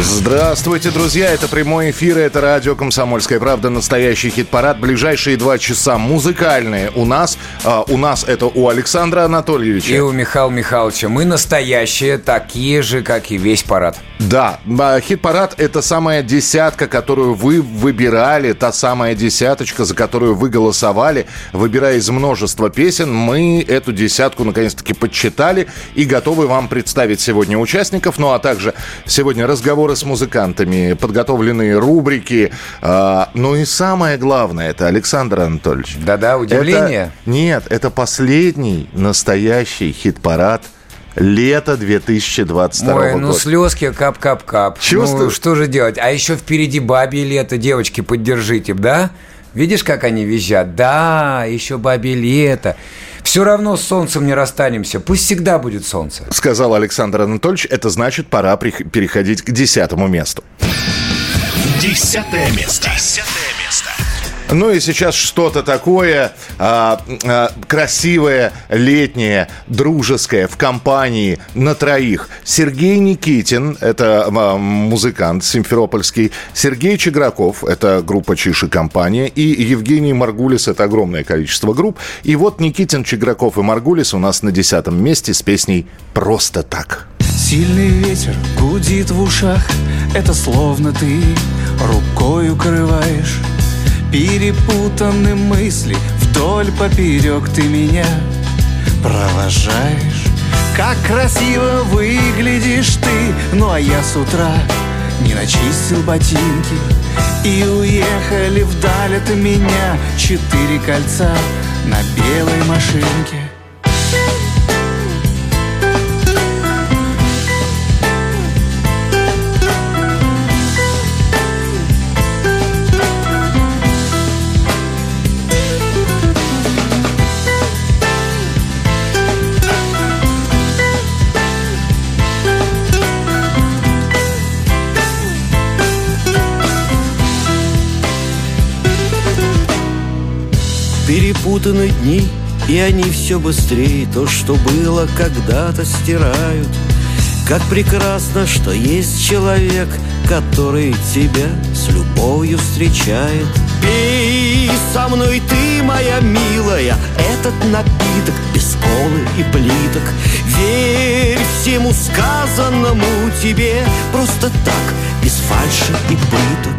Здравствуйте, друзья! Это прямой эфир, это радио «Комсомольская правда», настоящий хит-парад. Ближайшие два часа музыкальные у нас. А, у нас это у Александра Анатольевича. И у Михаила Михайловича. Мы настоящие, такие же, как и весь парад. Да, а, хит-парад – это самая десятка, которую вы выбирали, та самая десяточка, за которую вы голосовали. Выбирая из множества песен, мы эту десятку наконец-таки подсчитали и готовы вам представить сегодня участников, ну а также сегодня разговоры с музыкантами, подготовленные рубрики. А, ну и самое главное – это Александр Анатольевич. Да-да, удивление? Это, нет, это последний настоящий хит-парад – лето 2022 Ой, ну года. слезки кап-кап-кап. Чувствую. Ну, что же делать? А еще впереди бабье лето, девочки, поддержите, да? Видишь, как они визжат? Да, еще бабье лето. Все равно с солнцем не расстанемся. Пусть всегда будет солнце. Сказал Александр Анатольевич, это значит, пора переходить к десятому месту. Десятое место. Десятое ну и сейчас что-то такое а, а, красивое, летнее, дружеское в компании на троих. Сергей Никитин, это а, музыкант симферопольский, Сергей Чеграков, это группа Чиши компания, и Евгений Маргулис, это огромное количество групп. И вот Никитин, Чеграков и Маргулис у нас на десятом месте с песней «Просто так». Сильный ветер гудит в ушах, это словно ты рукой укрываешь Перепутаны мысли. Вдоль поперек ты меня провожаешь. Как красиво выглядишь ты. Ну а я с утра не начистил ботинки. И уехали вдаль от меня Четыре кольца на белой машинке Перепутаны дни, и они все быстрее. То, что было когда-то, стирают. Как прекрасно, что есть человек Который тебя с любовью встречает. Пей со мной ты, моя милая. Этот напиток без колы и плиток. Верь всему сказанному тебе. Просто так, без фальши и пыток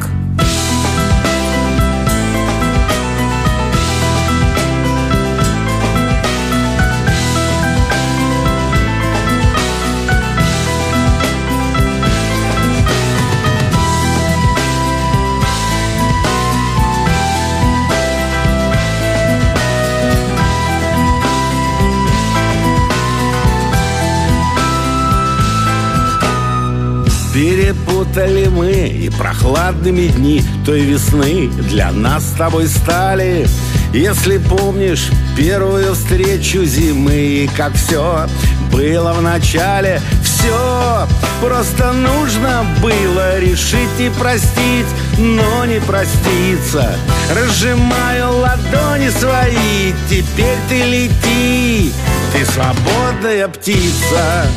Перепутали мы и прохладными дни той весны для нас с тобой стали. Если помнишь первую встречу зимы и как все было в начале, все просто нужно было решить и простить, но не проститься. Разжимаю ладони свои, теперь ты лети, ты свободная птица.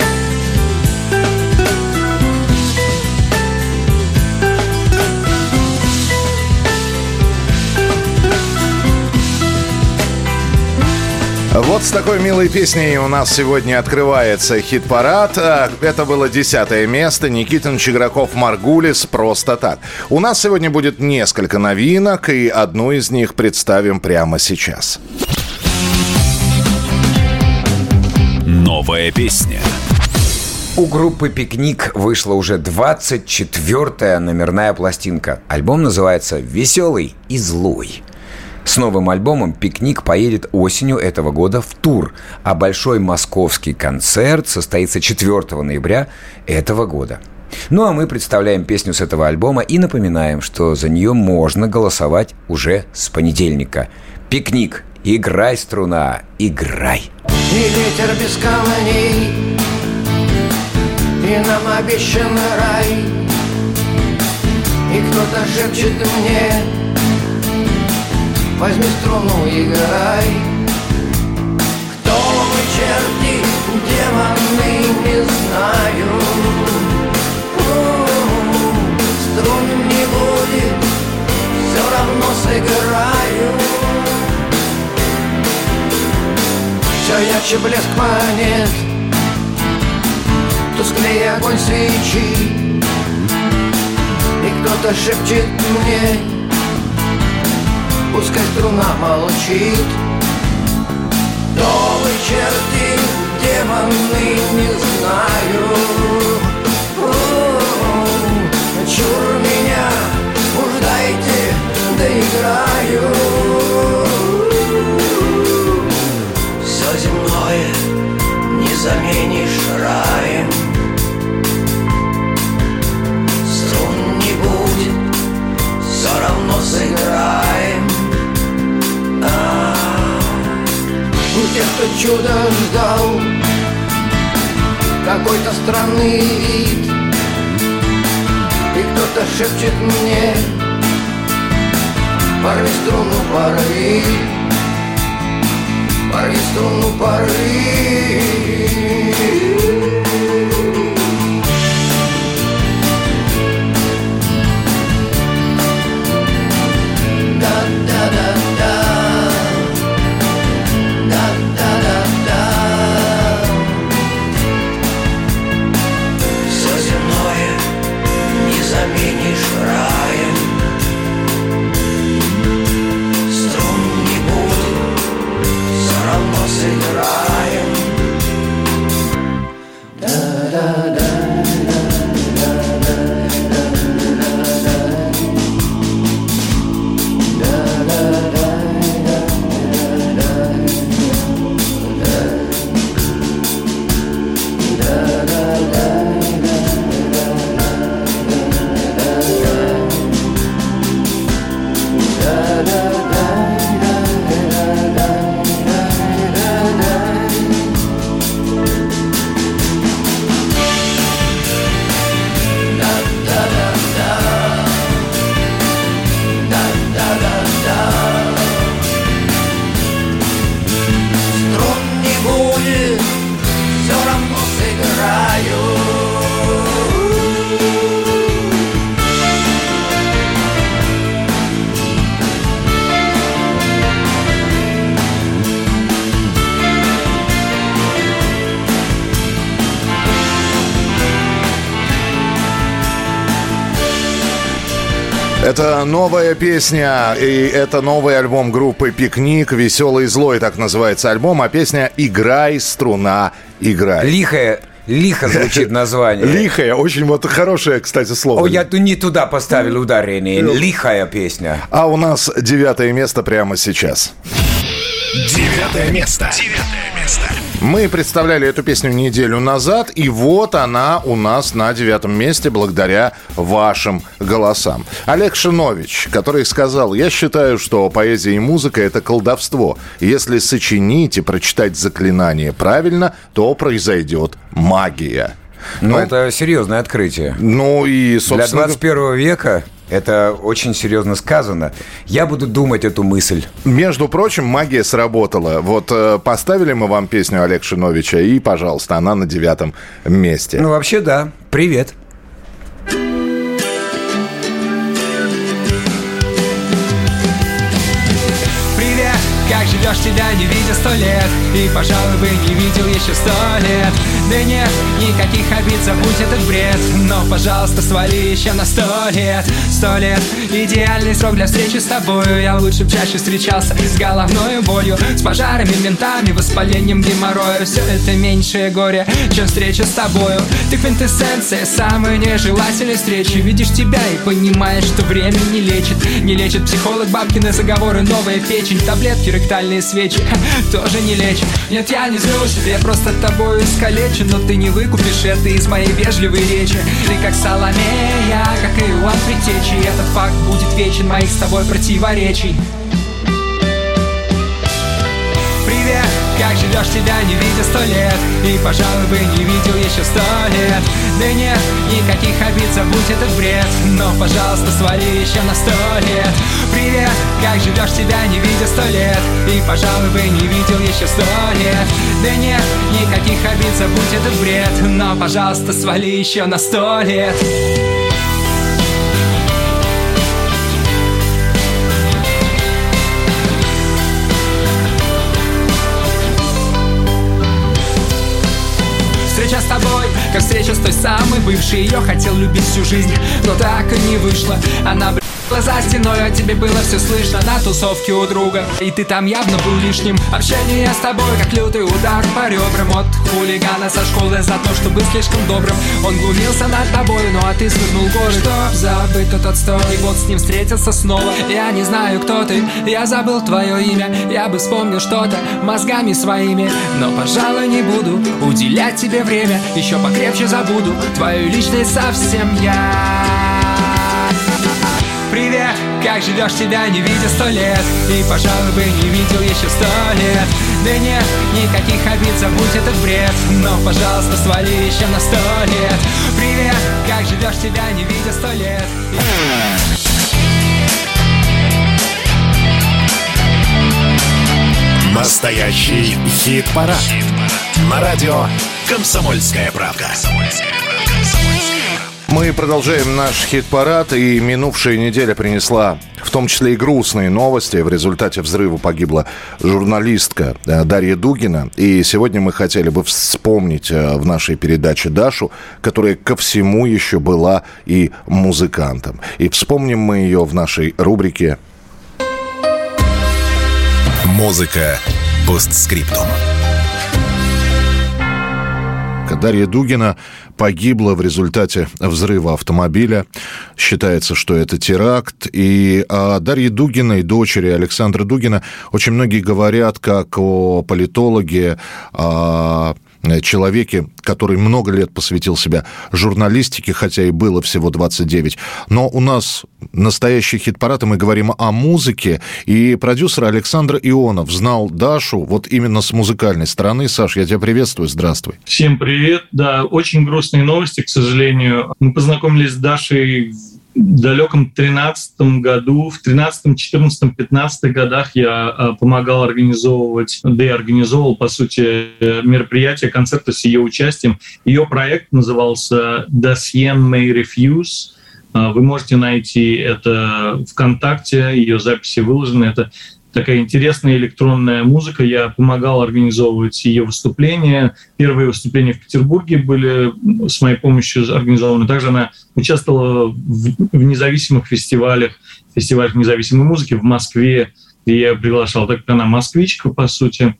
Вот с такой милой песней у нас сегодня открывается хит-парад. А, это было десятое место. Никитин Чиграков Маргулис «Просто так». У нас сегодня будет несколько новинок, и одну из них представим прямо сейчас. Новая песня. У группы «Пикник» вышла уже 24-я номерная пластинка. Альбом называется «Веселый и злой». С новым альбомом «Пикник» поедет осенью этого года в тур, а большой московский концерт состоится 4 ноября этого года. Ну а мы представляем песню с этого альбома и напоминаем, что за нее можно голосовать уже с понедельника. «Пикник» Играй, струна, играй. И ветер без камней, и нам обещан рай. И кто-то шепчет мне, Возьми струну, играй. Демоны, не знаю Струн не будет, все равно сыграю. Все ярче блеск монет Тусклее огонь свечи. И кто-то шепчет мне Пускай струна молчит. Довы, черти, демоны, не знаю У тех, кто чудо ждал. Какой-то странный вид. И кто-то шепчет мне Порви струну, порви Порви струну, порви равно сыграем новая песня, и это новый альбом группы «Пикник», «Веселый и злой» так называется альбом, а песня «Играй, струна, играй». Лихое, лихо звучит название. Лихая, очень вот хорошее, кстати, слово. О, я не туда поставил ударение. Лихая песня. А у нас девятое место прямо сейчас. Девятое место. Девятое место. Мы представляли эту песню неделю назад, и вот она у нас на девятом месте благодаря вашим голосам. Олег Шинович, который сказал, я считаю, что поэзия и музыка – это колдовство. Если сочинить и прочитать заклинание правильно, то произойдет магия. Ну, это серьезное открытие. Ну и, Для собственно... 21 века это очень серьезно сказано. Я буду думать эту мысль. Между прочим, магия сработала. Вот э, поставили мы вам песню Олег Шиновича, и, пожалуйста, она на девятом месте. Ну, вообще, да. Привет. Привет, тебя не видя сто лет И, пожалуй, бы не видел еще сто лет. Да нет, никаких обид, забудь этот бред Но, пожалуйста, свали еще на сто лет. Сто лет, идеальный срок для встречи с тобою. Я лучше б чаще встречался с головной болью С пожарами, ментами, воспалением геморроя. Все это меньшее горе, чем встреча с тобою. Ты квинтэссенция самой нежелательной встречи. Видишь тебя и понимаешь, что время не лечит. Не лечит психолог, бабкины заговоры, новая печень Таблетки, ректальные свечи тоже не лечат Нет, я не злюсь, я просто тобой искалечен Но ты не выкупишь это из моей вежливой речи. Ты как Соломея, как и Иоанн Притечи Этот факт будет вечен моих с тобой противоречий. Привет, как живешь, тебя не видя сто лет. И, пожалуй, бы не видел еще сто лет. Да нет, никаких обид, забудь этот бред. Но, пожалуйста, свали еще на сто лет. Привет, как живешь, тебя не видя сто лет. И, пожалуй, бы не видел еще сто лет. Да нет, никаких обид, забудь этот бред. Но, пожалуйста, свали еще на сто лет как встреча с той самой бывшей. Ее хотел любить всю жизнь, но так и не вышло. Она за стеной, а тебе было все слышно на тусовке у друга. И ты там явно был лишним. Общение с тобой, как лютый удар по ребрам. От хулигана со школы за то, что был слишком добрым. Он глумился над тобой, ну а ты свернул горы. Чтоб забыть тот отстой, и вот с ним встретился снова. Я не знаю, кто ты, я забыл твое имя. Я бы вспомнил что-то мозгами своими. Но, пожалуй, не буду уделять тебе время. Еще покрепче забуду твою личность совсем я Привет, как живешь, тебя не видя сто лет. И, пожалуй, бы не видел еще сто лет. Да нет, никаких обид, забудь этот бред. Но, пожалуйста, свали еще на сто лет. Привет, как живешь, тебя не видя сто лет. Настоящий хит-парад. На радио «Комсомольская правда». Мы продолжаем наш хит-парад, и минувшая неделя принесла в том числе и грустные новости. В результате взрыва погибла журналистка э, Дарья Дугина. И сегодня мы хотели бы вспомнить э, в нашей передаче Дашу, которая ко всему еще была и музыкантом. И вспомним мы ее в нашей рубрике Музыка постскриптум. Дарья Дугина погибла в результате взрыва автомобиля. Считается, что это теракт. И о Дарье Дугиной, дочери Александра Дугина, очень многие говорят как о политологе, о человеке, который много лет посвятил себя журналистике, хотя и было всего 29. Но у нас настоящий хит-парад, и мы говорим о музыке. И продюсер Александр Ионов знал Дашу вот именно с музыкальной стороны. Саш, я тебя приветствую, здравствуй. Всем привет. Да, очень грустные новости, к сожалению. Мы познакомились с Дашей далеком 13 году, в 13, 14, 15 годах я а, помогал организовывать, да и организовывал, по сути, мероприятия, концерты с ее участием. Ее проект назывался «Dacian May Refuse», а, вы можете найти это ВКонтакте, ее записи выложены. Это такая интересная электронная музыка. Я помогал организовывать ее выступления. Первые выступления в Петербурге были с моей помощью организованы. Также она участвовала в, в независимых фестивалях, фестивалях независимой музыки в Москве, где я приглашал, так как она москвичка, по сути.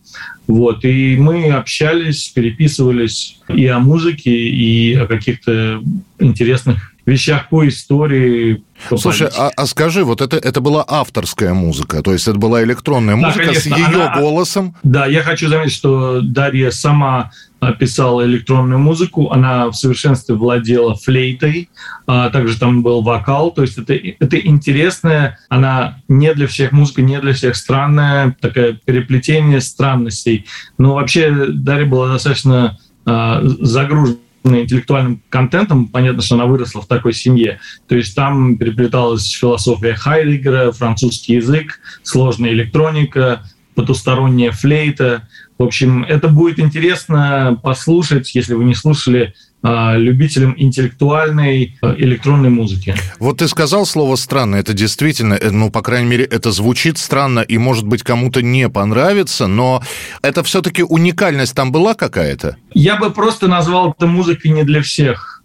Вот. И мы общались, переписывались и о музыке, и о каких-то интересных вещах по истории. По Слушай, а, а скажи, вот это, это была авторская музыка, то есть это была электронная музыка да, конечно, с ее она, голосом? Да, я хочу заметить, что Дарья сама писала электронную музыку, она в совершенстве владела флейтой, а также там был вокал, то есть это, это интересная, она не для всех музыка, не для всех странная, такое переплетение странностей. Но вообще Дарья была достаточно а, загружена интеллектуальным контентом, понятно, что она выросла в такой семье. То есть там переплеталась философия Хайдегера, французский язык, сложная электроника, потусторонняя флейта. В общем, это будет интересно послушать, если вы не слушали любителям интеллектуальной а, электронной музыки. Вот ты сказал слово «странно». Это действительно, э, ну, по крайней мере, это звучит странно и, может быть, кому-то не понравится, но это все-таки уникальность там была какая-то? Я бы просто назвал это музыкой не для всех.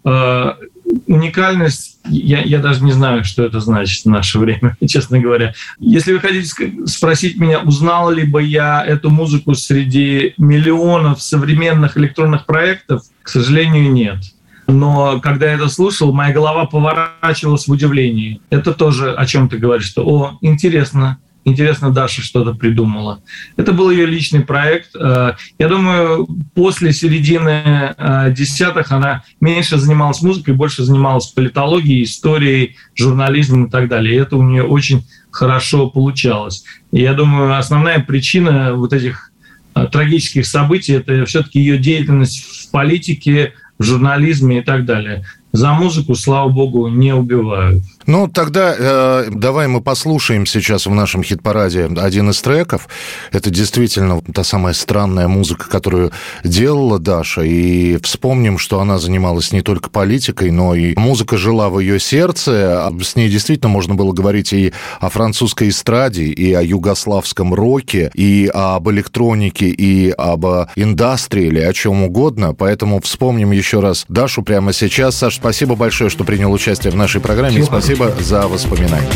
Уникальность, я, я даже не знаю, что это значит в наше время, честно говоря. Если вы хотите спросить меня, узнал ли бы я эту музыку среди миллионов современных электронных проектов, к сожалению, нет. Но когда я это слушал, моя голова поворачивалась в удивлении. Это тоже о чем ты говоришь, что, о, интересно, Интересно, Даша что-то придумала. Это был ее личный проект. Э, я думаю, после середины э, десятых она меньше занималась музыкой, больше занималась политологией, историей, журнализмом и так далее. И это у нее очень хорошо получалось. И я думаю, основная причина вот этих э, трагических событий, это все-таки ее деятельность в политике, в журнализме и так далее. За музыку, слава богу, не убивают. Ну, тогда э, давай мы послушаем сейчас в нашем хит-параде один из треков. Это действительно та самая странная музыка, которую делала Даша. И вспомним, что она занималась не только политикой, но и музыка жила в ее сердце. С ней действительно можно было говорить и о французской эстраде, и о югославском роке, и об электронике, и об индастриале, о чем угодно. Поэтому вспомним еще раз Дашу прямо сейчас. Саш, спасибо большое, что принял участие в нашей программе. Спасибо Спасибо за воспоминания.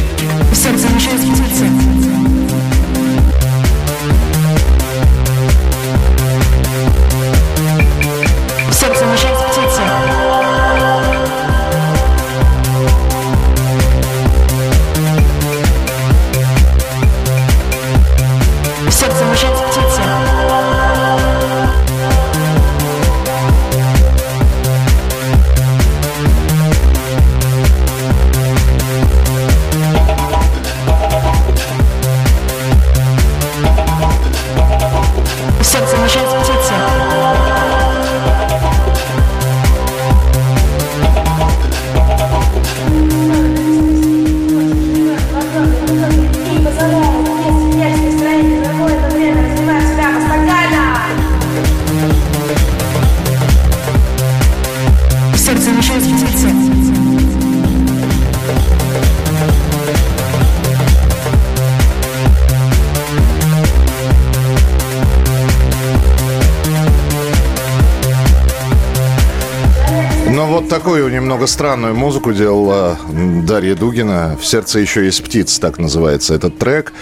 Немного странную музыку делала Дарья Дугина. «В сердце еще есть птиц», так называется этот трек.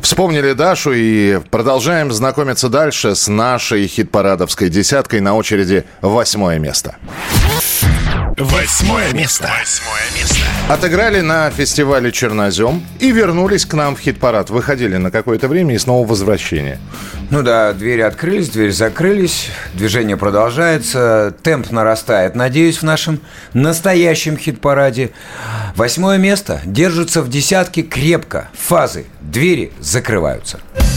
Вспомнили Дашу и продолжаем знакомиться дальше с нашей хит-парадовской десяткой. На очереди восьмое место. Восьмое место. Восьмое место. Отыграли на фестивале «Чернозем» и вернулись к нам в хит-парад. Выходили на какое-то время и снова возвращение. Ну да, двери открылись, двери закрылись, движение продолжается, темп нарастает, надеюсь, в нашем настоящем хит-параде. Восьмое место держится в десятке крепко, фазы, двери закрываются. Если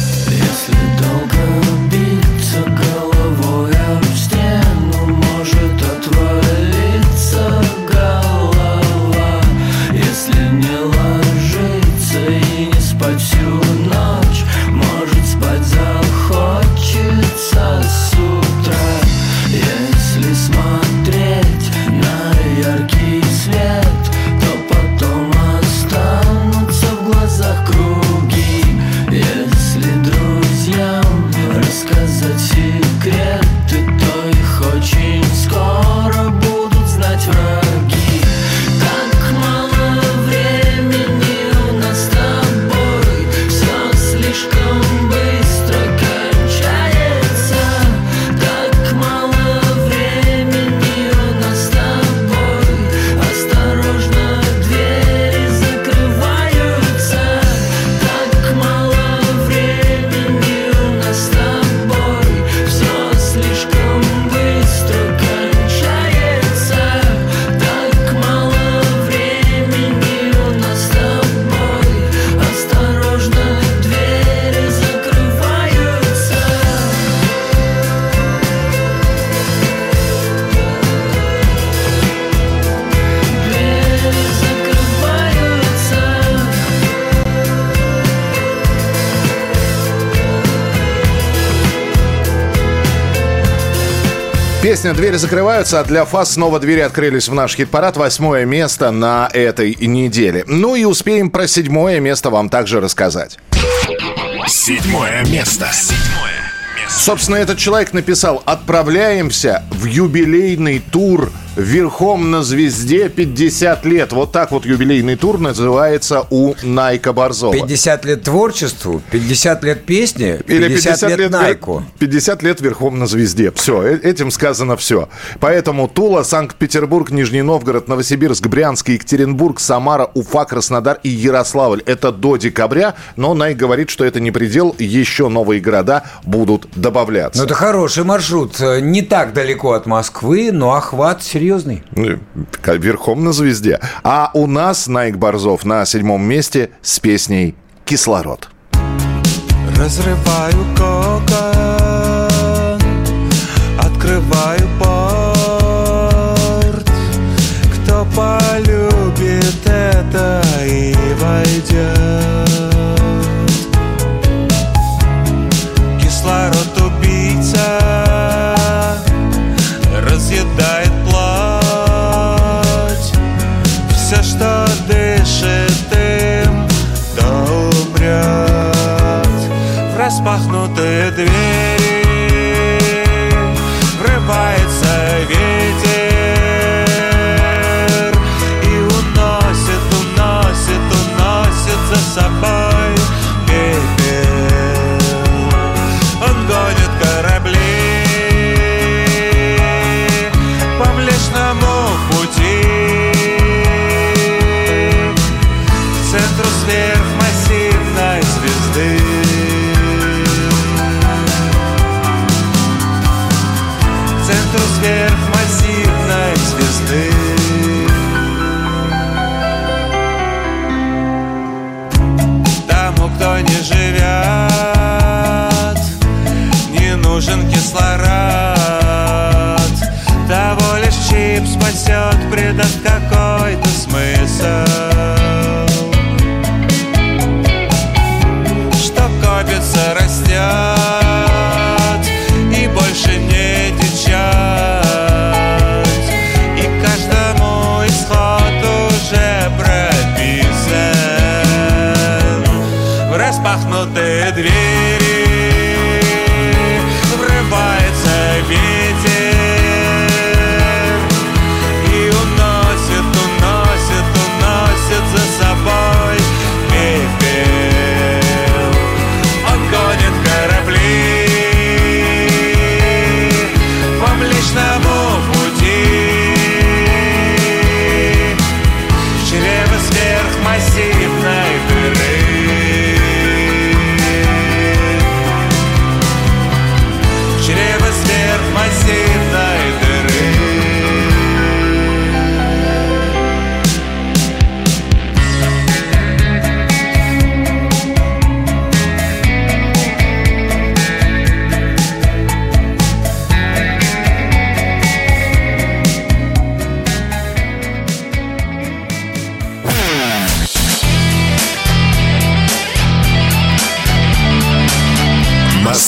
Песня «Двери закрываются», а для ФАС снова двери открылись в наш хит-парад. Восьмое место на этой неделе. Ну и успеем про седьмое место вам также рассказать. Седьмое место. Седьмое место. Собственно, этот человек написал «Отправляемся в юбилейный тур верхом на звезде 50 лет. Вот так вот юбилейный тур называется у Найка Борзова. 50 лет творчеству, 50 лет песни, 50, Или 50 лет, лет Найку. 50 лет верхом на звезде. Все, э, этим сказано все. Поэтому Тула, Санкт-Петербург, Нижний Новгород, Новосибирск, Брянск, Екатеринбург, Самара, Уфа, Краснодар и Ярославль. Это до декабря, но Найк говорит, что это не предел, еще новые города будут добавляться. Ну, это хороший маршрут. Не так далеко от Москвы, но охват серьезный серьезный. Ну, верхом на звезде. А у нас Найк Борзов на седьмом месте с песней «Кислород». Разрываю коготь открываю порт Кто полюбит это и войдет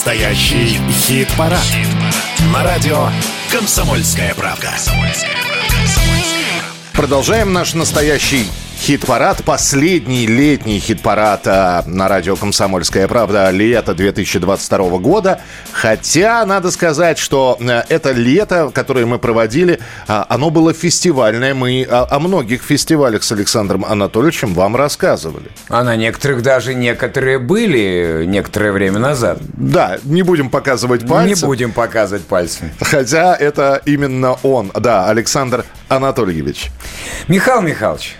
Настоящий хит-парад. На радио «Комсомольская правда». Продолжаем наш настоящий хит-парад, последний летний хит-парад а, на радио «Комсомольская правда» лето 2022 года. Хотя, надо сказать, что э, это лето, которое мы проводили, а, оно было фестивальное. Мы о, о многих фестивалях с Александром Анатольевичем вам рассказывали. А на некоторых даже некоторые были некоторое время назад. Да, не будем показывать пальцы. Не будем показывать пальцы. Хотя это именно он, да, Александр Анатольевич. Михаил Михайлович,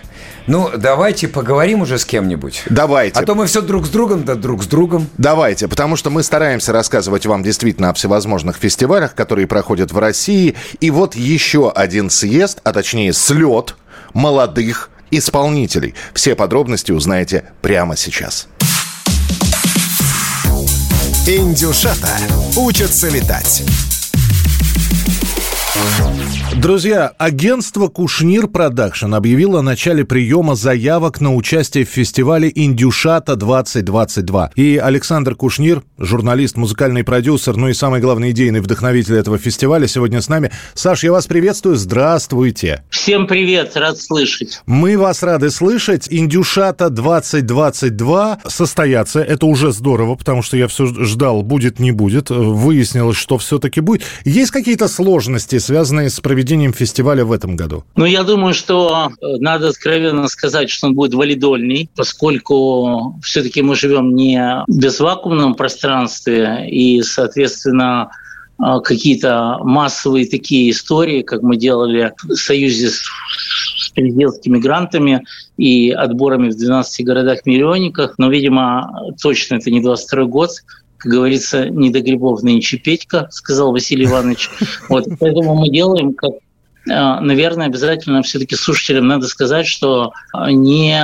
ну, давайте поговорим уже с кем-нибудь. Давайте. А то мы все друг с другом, да друг с другом. Давайте, потому что мы стараемся рассказывать вам действительно о всевозможных фестивалях, которые проходят в России. И вот еще один съезд, а точнее слет молодых исполнителей. Все подробности узнаете прямо сейчас. Индюшата учатся летать. Друзья, агентство «Кушнир Продакшн» объявило о начале приема заявок на участие в фестивале «Индюшата-2022». И Александр Кушнир, журналист, музыкальный продюсер, ну и самый главный идейный вдохновитель этого фестиваля, сегодня с нами. Саш, я вас приветствую, здравствуйте. Всем привет, рад слышать. Мы вас рады слышать. «Индюшата-2022» состоятся, это уже здорово, потому что я все ждал, будет, не будет. Выяснилось, что все-таки будет. Есть какие-то сложности, связанные с проведением фестиваля в этом году? Ну, я думаю, что э, надо откровенно сказать, что он будет валидольный, поскольку все-таки мы живем не в безвакуумном пространстве, и, соответственно, э, какие-то массовые такие истории, как мы делали в союзе с президентскими грантами и отборами в 12 городах-миллионниках. Но, видимо, точно это не 22 год, как говорится, не до грибов нынче Петька, сказал Василий Иванович. Вот, поэтому мы делаем, как наверное, обязательно все-таки слушателям надо сказать, что не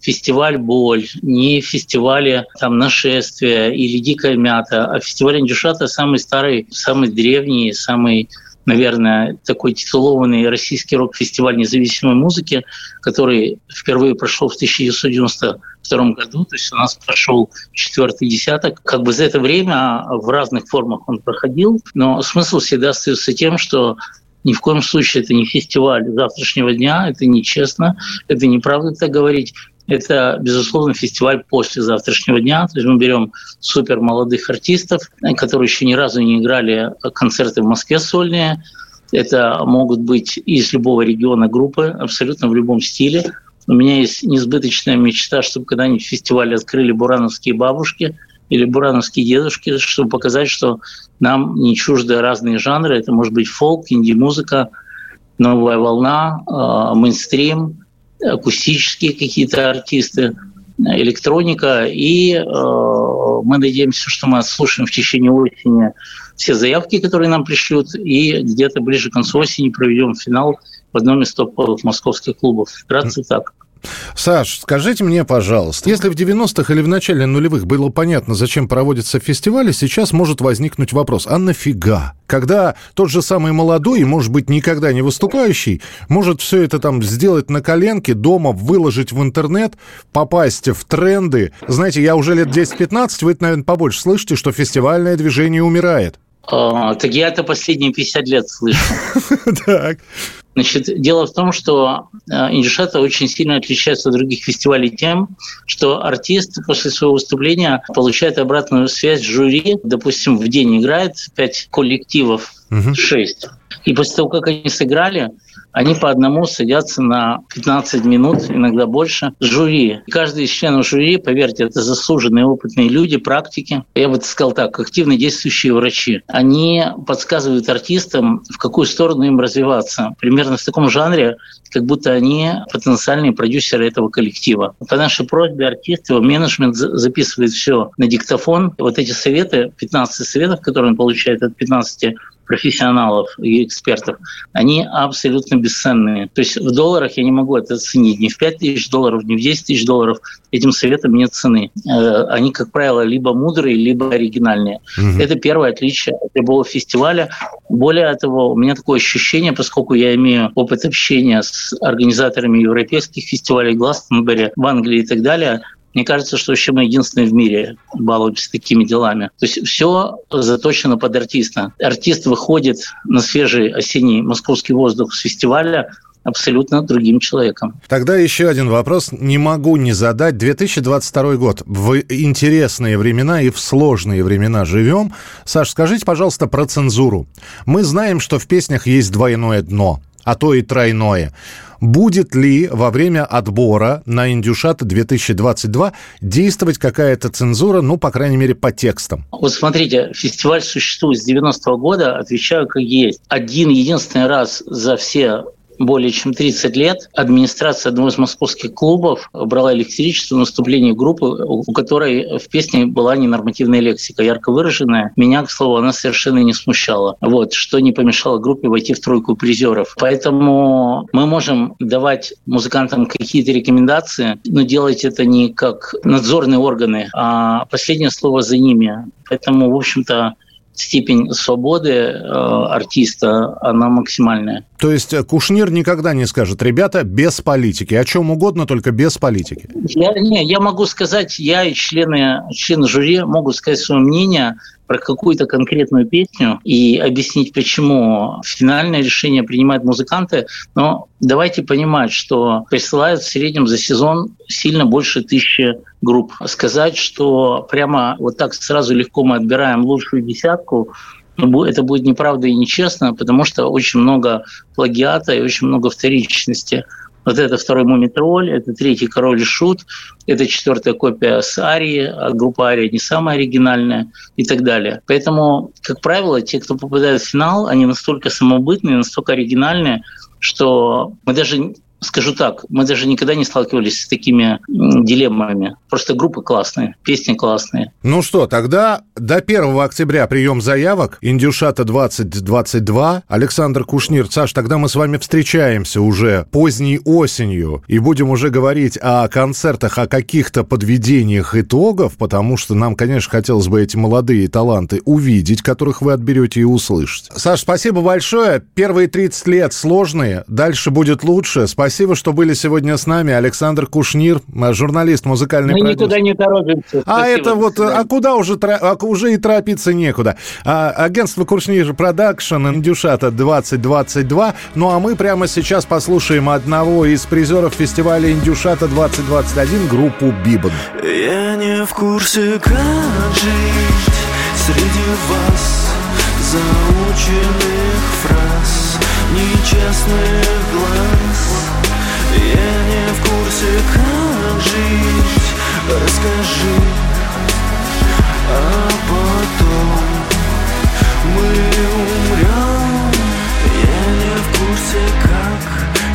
фестиваль «Боль», не фестивали там «Нашествие» или «Дикая мята», а фестиваль «Индюшата» самый старый, самый древний, самый наверное, такой титулованный российский рок-фестиваль независимой музыки, который впервые прошел в 1992 году, то есть у нас прошел четвертый десяток. Как бы за это время в разных формах он проходил, но смысл всегда остается тем, что ни в коем случае это не фестиваль завтрашнего дня, это нечестно, это неправда так говорить. Это, безусловно, фестиваль после завтрашнего дня. То есть мы берем супер молодых артистов, которые еще ни разу не играли концерты в Москве сольные. Это могут быть из любого региона группы, абсолютно в любом стиле. У меня есть несбыточная мечта, чтобы когда-нибудь фестиваль открыли бурановские бабушки или бурановские дедушки, чтобы показать, что нам не чужды разные жанры. Это может быть фолк, инди-музыка, новая волна, э, мейнстрим, акустические какие-то артисты, электроника. И э, мы надеемся, что мы отслушаем в течение осени все заявки, которые нам пришлют, и где-то ближе к концу осени проведем финал в одном из топовых московских клубов. Вкратце так. Саш, скажите мне, пожалуйста, если в 90-х или в начале нулевых было понятно, зачем проводятся фестивали, сейчас может возникнуть вопрос, а нафига? Когда тот же самый молодой, и, может быть, никогда не выступающий, может все это там сделать на коленке, дома выложить в интернет, попасть в тренды. Знаете, я уже лет 10-15, вы это, наверное, побольше слышите, что фестивальное движение умирает. А, так я это последние 50 лет слышу. Так. Значит, дело в том, что э, Индюшата очень сильно отличается от других фестивалей тем, что артист после своего выступления получает обратную связь жюри. Допустим, в день играет 5 коллективов, 6. И после того, как они сыграли, они по одному садятся на 15 минут, иногда больше, жюри. каждый из членов жюри, поверьте, это заслуженные опытные люди, практики. Я бы сказал так, активно действующие врачи. Они подсказывают артистам, в какую сторону им развиваться. Примерно в таком жанре, как будто они потенциальные продюсеры этого коллектива. По нашей просьбе артист, его менеджмент записывает все на диктофон. Вот эти советы, 15 советов, которые он получает от 15 профессионалов и экспертов, они абсолютно бесценные. То есть в долларах я не могу это оценить. Ни в 5 тысяч долларов, ни в 10 тысяч долларов этим советам нет цены. Э, они, как правило, либо мудрые, либо оригинальные. Угу. Это первое отличие от любого фестиваля. Более того, у меня такое ощущение, поскольку я имею опыт общения с организаторами европейских фестивалей Гластенберри в Англии и так далее, мне кажется, что вообще мы единственные в мире балуемся такими делами. То есть все заточено под артиста. Артист выходит на свежий осенний московский воздух с фестиваля, абсолютно другим человеком. Тогда еще один вопрос не могу не задать. 2022 год. В интересные времена и в сложные времена живем. Саш, скажите, пожалуйста, про цензуру. Мы знаем, что в песнях есть двойное дно а то и тройное. Будет ли во время отбора на Индюшат 2022 действовать какая-то цензура, ну, по крайней мере, по текстам? Вот смотрите, фестиваль существует с 90-го года, отвечаю как есть. Один единственный раз за все более чем 30 лет администрация одного из московских клубов брала электричество на выступление группы, у которой в песне была ненормативная лексика, ярко выраженная. Меня, к слову, она совершенно не смущала. Вот, что не помешало группе войти в тройку призеров. Поэтому мы можем давать музыкантам какие-то рекомендации, но делать это не как надзорные органы, а последнее слово за ними. Поэтому, в общем-то, степень свободы э, артиста, она максимальная. То есть э, Кушнир никогда не скажет, ребята, без политики, о чем угодно, только без политики. Я, не, я могу сказать, я и члены, члены жюри могут сказать свое мнение про какую-то конкретную песню и объяснить, почему финальное решение принимают музыканты. Но давайте понимать, что присылают в среднем за сезон сильно больше тысячи групп. Сказать, что прямо вот так сразу легко мы отбираем лучшую десятку, ну, это будет неправда и нечестно, потому что очень много плагиата и очень много вторичности. Вот это второй Мумитроль, это третий Король Шут, это четвертая копия с Арии, а группа Ария не самая оригинальная и так далее. Поэтому, как правило, те, кто попадает в финал, они настолько самобытные, настолько оригинальные, что мы даже скажу так, мы даже никогда не сталкивались с такими дилеммами. Просто группы классные, песни классные. Ну что, тогда до 1 октября прием заявок. Индюшата 2022. Александр Кушнир. Саш, тогда мы с вами встречаемся уже поздней осенью и будем уже говорить о концертах, о каких-то подведениях итогов, потому что нам, конечно, хотелось бы эти молодые таланты увидеть, которых вы отберете и услышите. Саш, спасибо большое. Первые 30 лет сложные, дальше будет лучше. Спасибо, что были сегодня с нами. Александр Кушнир, журналист, музыкальный Мы продюсер. никуда не торопимся. А Спасибо. это вот, а куда уже, а уже и торопиться некуда. А, агентство Кушнир Продакшн, Индюшата 2022. Ну а мы прямо сейчас послушаем одного из призеров фестиваля Индюшата 2021, группу Бибан. Я не в курсе, как жить среди вас Заученных фраз, нечестных глаз курсе, как жить Расскажи, а потом. Мы умрем Я не в курсе, как.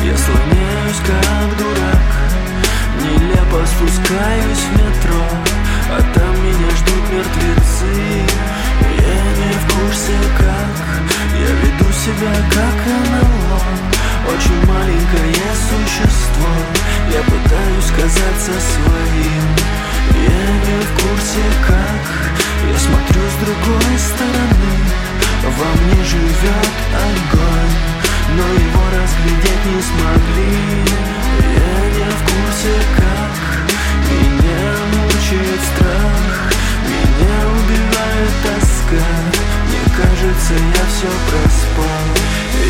Я слоняюсь, как дурак. Нелепо спускаюсь в метро А там меня ждут мертвецы. Я не в курсе как. Я веду себя как НЛО Очень маленькое существо казаться своим. Я не в курсе как. Я смотрю с другой стороны. Во мне живет огонь. Но его разглядеть не смогли. Я не в курсе как. Меня мучает страх. Меня убивает тоска. Мне кажется, я все проспал.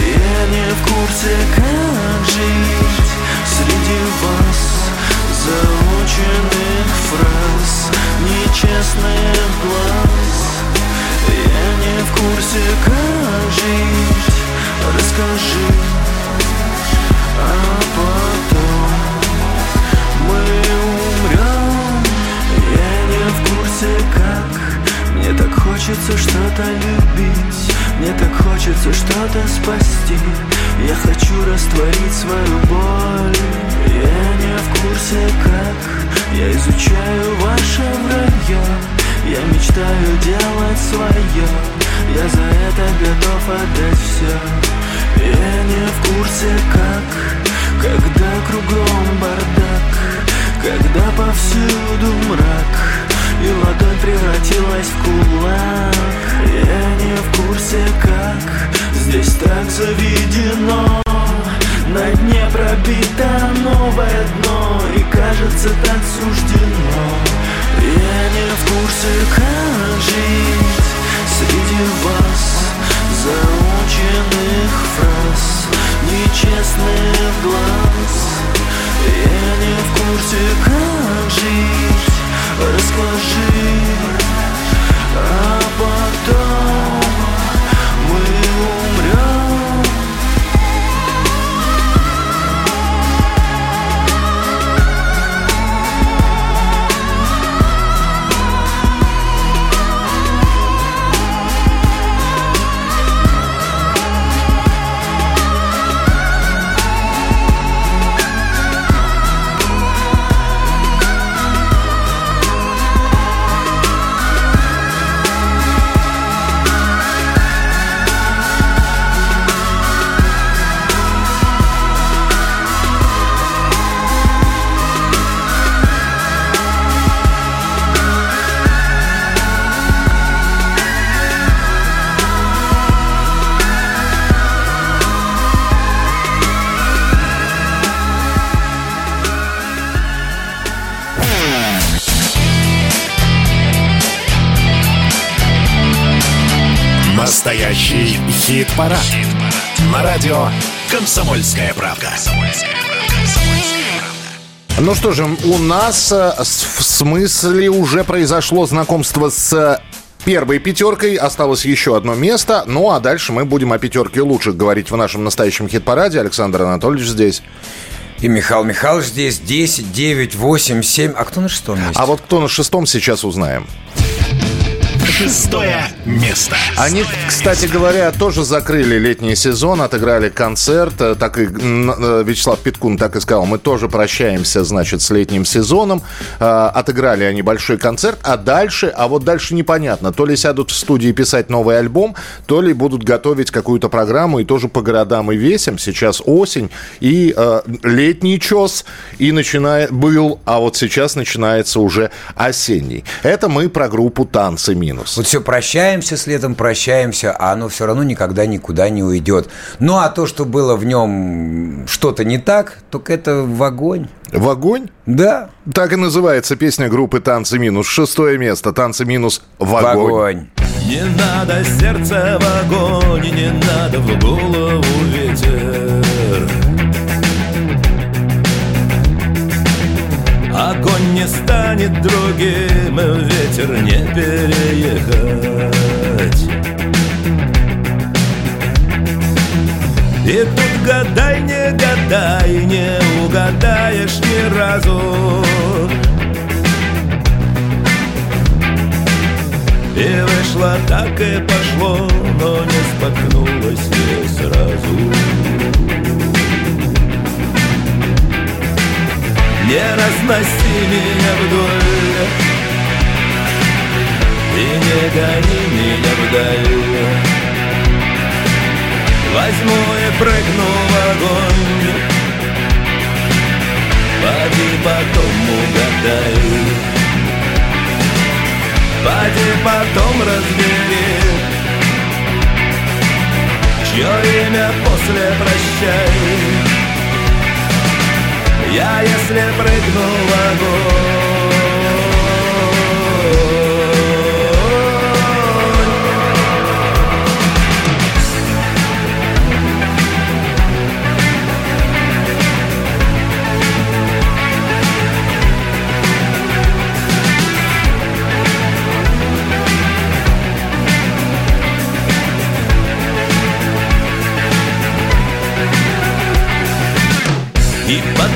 Я не в курсе, как жить Среди вас Заученных фраз Нечестных глаз. Я не в курсе, как жить. Расскажи А потом мы умрем Я не в курсе как. Мне так хочется что-то любить. Мне так хочется что-то спасти Я хочу растворить свою боль. Я не в курсе как. Я изучаю ваше вранье Я мечтаю делать свое. Я за это готов отдать все Я не в курсе как. Когда кругом бардак. Когда повсюду мрак И ладонь превратилась в кулак. Я не в курсе как Здесь так заведено. На дне пробито новое дно И кажется так суждено. Я не в курсе как жить Среди вас заученных фраз Нечестных глаз. Я не в курсе, как жить Расскажи А потом Настоящий хит-парад. На радио «Комсомольская правка». Ну что же, у нас э, в смысле уже произошло знакомство с первой пятеркой. Осталось еще одно место. Ну а дальше мы будем о пятерке лучших говорить в нашем настоящем хит-параде. Александр Анатольевич здесь. И Михаил Михайлович здесь 10, 9, 8, 7. А кто на шестом месте? А вот кто на шестом, сейчас узнаем. Шестое место. Они, кстати говоря, тоже закрыли летний сезон, отыграли концерт. Э, Так и э, Вячеслав Питкун так и сказал, мы тоже прощаемся, значит, с летним сезоном. Э, Отыграли они большой концерт, а дальше, а вот дальше непонятно. То ли сядут в студии писать новый альбом, то ли будут готовить какую-то программу и тоже по городам и весям. Сейчас осень и летний чес и начинает был, а вот сейчас начинается уже осенний. Это мы про группу «Танцы минус». Вот все прощаемся с летом, прощаемся, а оно все равно никогда никуда не уйдет. Ну а то, что было в нем что-то не так, только это в огонь. В огонь? Да. Так и называется песня группы «Танцы минус». Шестое место. «Танцы минус» в В огонь. огонь. Не надо сердце в огонь, не надо в голову ветер. Огонь не станет другим, ветер не переехать. И тут гадай, не гадай, не угадаешь ни разу. И вышло так и пошло, но не споткнулось не сразу. Не разноси меня вдоль. И не гони меня вдаль. Возьму и прыгну в огонь. Поди потом угадай. Поди потом разбери Чье имя после прощай Я если прыгну в огонь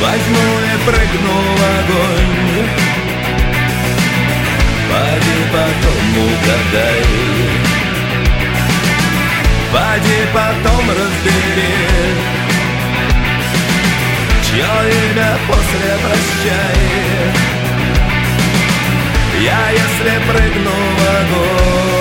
Возьму и прыгну в огонь. Поди потом угадай Поди потом разбери Чье имя после прощай. Я если прыгну в огонь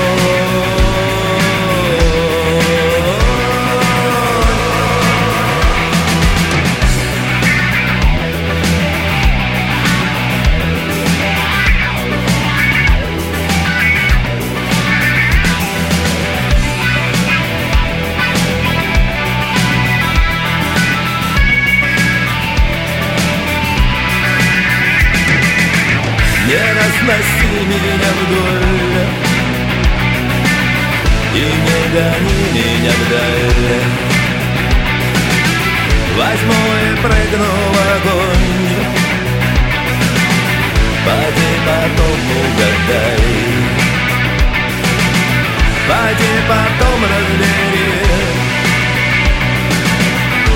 Разноси меня вдоль И не гони меня вдаль Возьму и прыгну в огонь. Поди потом угадай. Поди потом разбери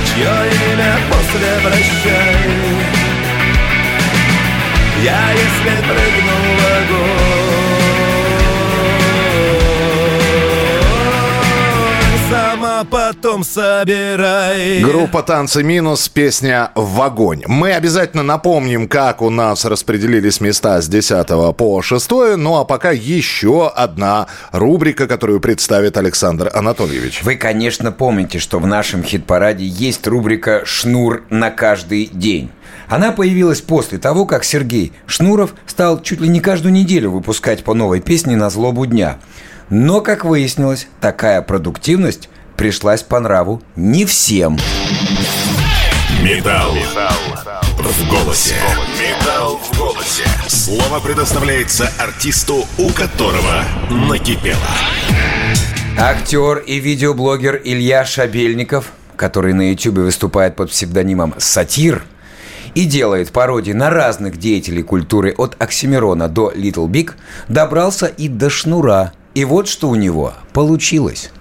Чье имя после прощай я если прыгну в огонь Потом собирай Группа «Танцы минус», песня «В огонь». Мы обязательно напомним, как у нас распределились места с 10 по 6. Ну а пока еще одна рубрика, которую представит Александр Анатольевич. Вы, конечно, помните, что в нашем хит-параде есть рубрика «Шнур на каждый день». Она появилась после того, как Сергей Шнуров стал чуть ли не каждую неделю выпускать по новой песне на злобу дня. Но, как выяснилось, такая продуктивность пришлась по нраву не всем. Металл в голосе. Металл в голосе. Слово предоставляется артисту, у которого накипело. Актер и видеоблогер Илья Шабельников, который на YouTube выступает под псевдонимом «Сатир», и делает пародии на разных деятелей культуры от Оксимирона до Little Big, добрался и до Шнура. И вот что у него получилось.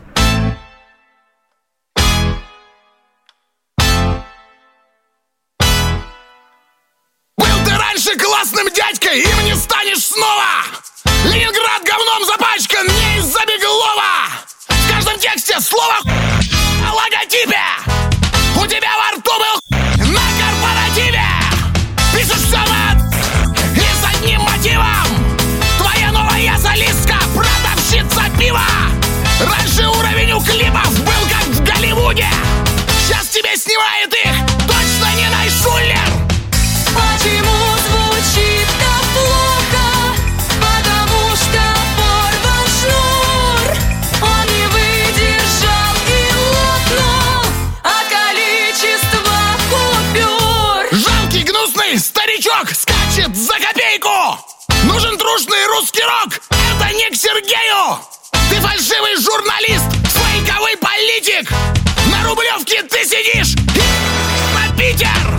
Слово о логотипе! У тебя во рту был на корпоративе! Пишешь все мат и с одним мотивом! Твоя новая солистка, продавщица пива! Раньше уровень у клипов был как в Голливуде! Сейчас тебе снимает их старичок скачет за копейку! Нужен трушный русский рок! Это не к Сергею! Ты фальшивый журналист, фейковый политик! На Рублевке ты сидишь и на Питер!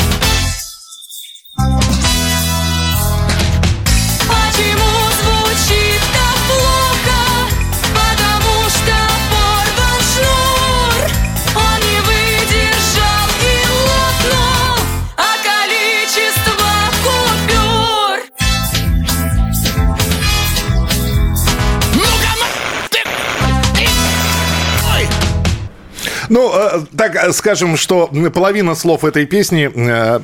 Ну, э, так э, скажем, что половина слов этой песни э,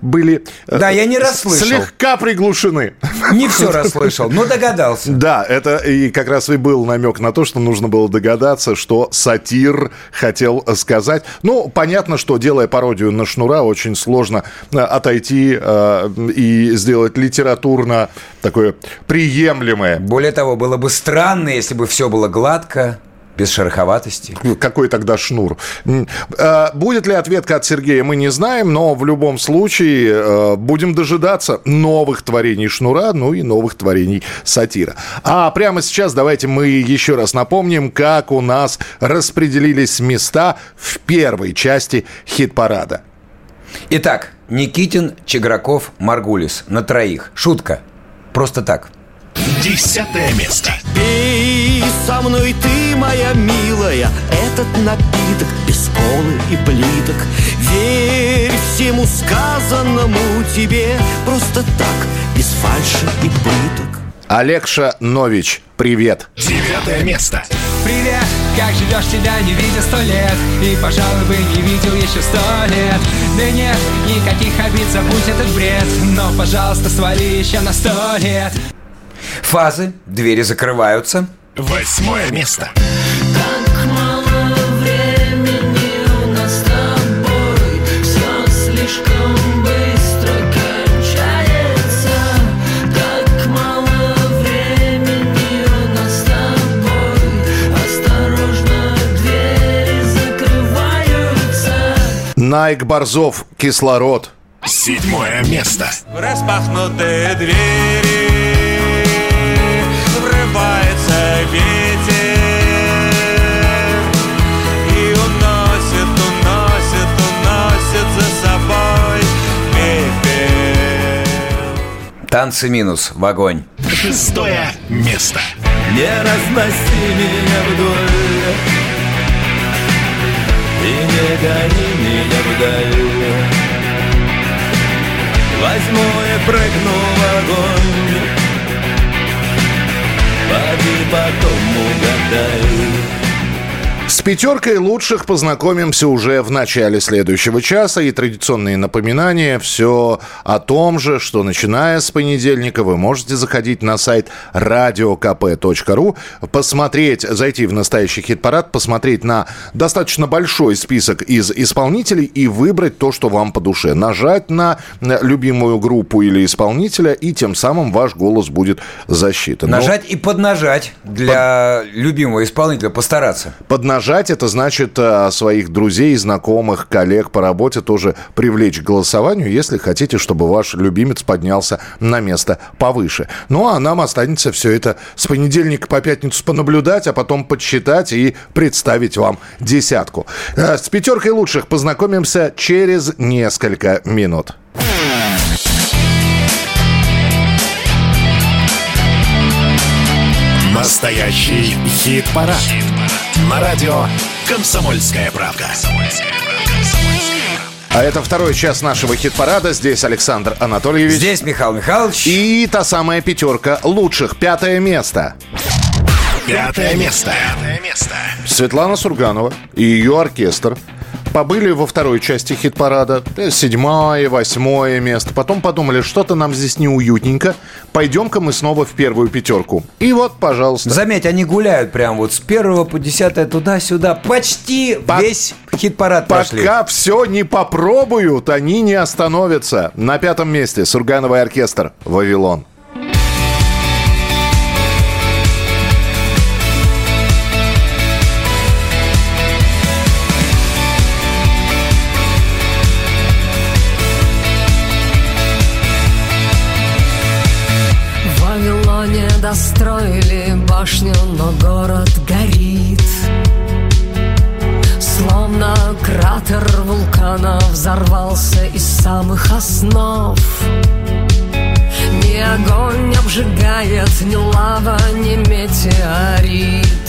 были... Да, я не расслышал. Слегка приглушены. Не все расслышал, но догадался. Да, это и как раз и был намек на то, что нужно было догадаться, что сатир хотел сказать. Ну, понятно, что делая пародию на Шнура, очень сложно отойти и сделать литературно такое приемлемое. Более того, было бы странно, если бы все было гладко, без шероховатости. Какой тогда шнур? Э, Будет ли ответка от Сергея, мы не знаем, но в любом случае э, будем дожидаться новых творений шнура, ну и новых творений сатира. А прямо сейчас давайте мы еще раз напомним, как у нас распределились места в первой части хит-парада. Итак, Никитин, Чеграков, Маргулис. На троих. Шутка. Просто так. Десятое место. Пей со мной ты, моя милая, этот напиток без колы и плиток. Верь всему сказанному тебе просто так, без фальши и пыток. Алекша Нович, привет. Девятое место. Привет, как живешь, тебя не видя сто лет И, пожалуй, бы не видел еще сто лет Да нет, никаких обид, забудь этот бред Но, пожалуйста, свали еще на сто лет Фазы, двери закрываются. Восьмое место. Так мало времени у нас с тобой Все слишком быстро кончается Так мало времени у нас с тобой Осторожно, двери закрываются Найк Борзов, кислород. Седьмое место. Распахнутые двери Врывается ветер. И уносит, уносит, уносит за собой пепел. Танцы минус в огонь. Шестое место. Не разноси меня вдоль. И не гони меня вдаль. Возьму и прыгну в огонь Поди потом угадай С пятеркой лучших познакомимся уже в начале следующего часа. И традиционные напоминания все о том же, что начиная с понедельника вы можете заходить на сайт radiokp.ru, посмотреть, зайти в настоящий хит-парад, посмотреть на достаточно большой список из исполнителей и выбрать то, что вам по душе. Нажать на любимую группу или исполнителя, и тем самым ваш голос будет засчитан. Ну, Нажать и поднажать для любимого исполнителя, постараться. поднажать поддержать. Это значит э, своих друзей, знакомых, коллег по работе тоже привлечь к голосованию, если хотите, чтобы ваш любимец поднялся на место повыше. Ну, а нам останется все это с понедельника по пятницу понаблюдать, а потом подсчитать и представить вам десятку. Э, С пятеркой лучших познакомимся через несколько минут. Настоящий хит-парад. На радио «Комсомольская правка». А это второй час нашего хит-парада. Здесь Александр Анатольевич. Здесь Михаил Михайлович. И та самая пятерка лучших. Пятое место. Пятое место. Светлана Сурганова и ее оркестр побыли во второй части хит-парада. Э, Седьмое, восьмое место. Потом подумали, что-то нам здесь неуютненько. Пойдем-ка мы снова в первую пятерку. И вот, пожалуйста. Заметь, они гуляют прям вот с первого по десятое туда-сюда. Почти весь хит-парад прошли. Пока все не попробуют, они не остановятся. На пятом месте Сургановый оркестр «Вавилон». Достроили башню, но город горит. Словно кратер вулкана взорвался из самых основ. Ни огонь обжигает, ни лава, ни метеорит.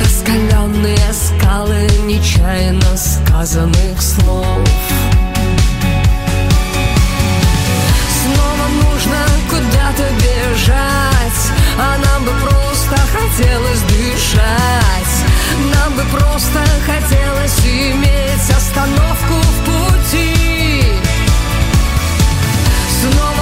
Раскаленные скалы нечаянно сказанных слов куда-то бежать А нам бы просто хотелось дышать. Нам бы просто хотелось иметь остановку в пути. Снова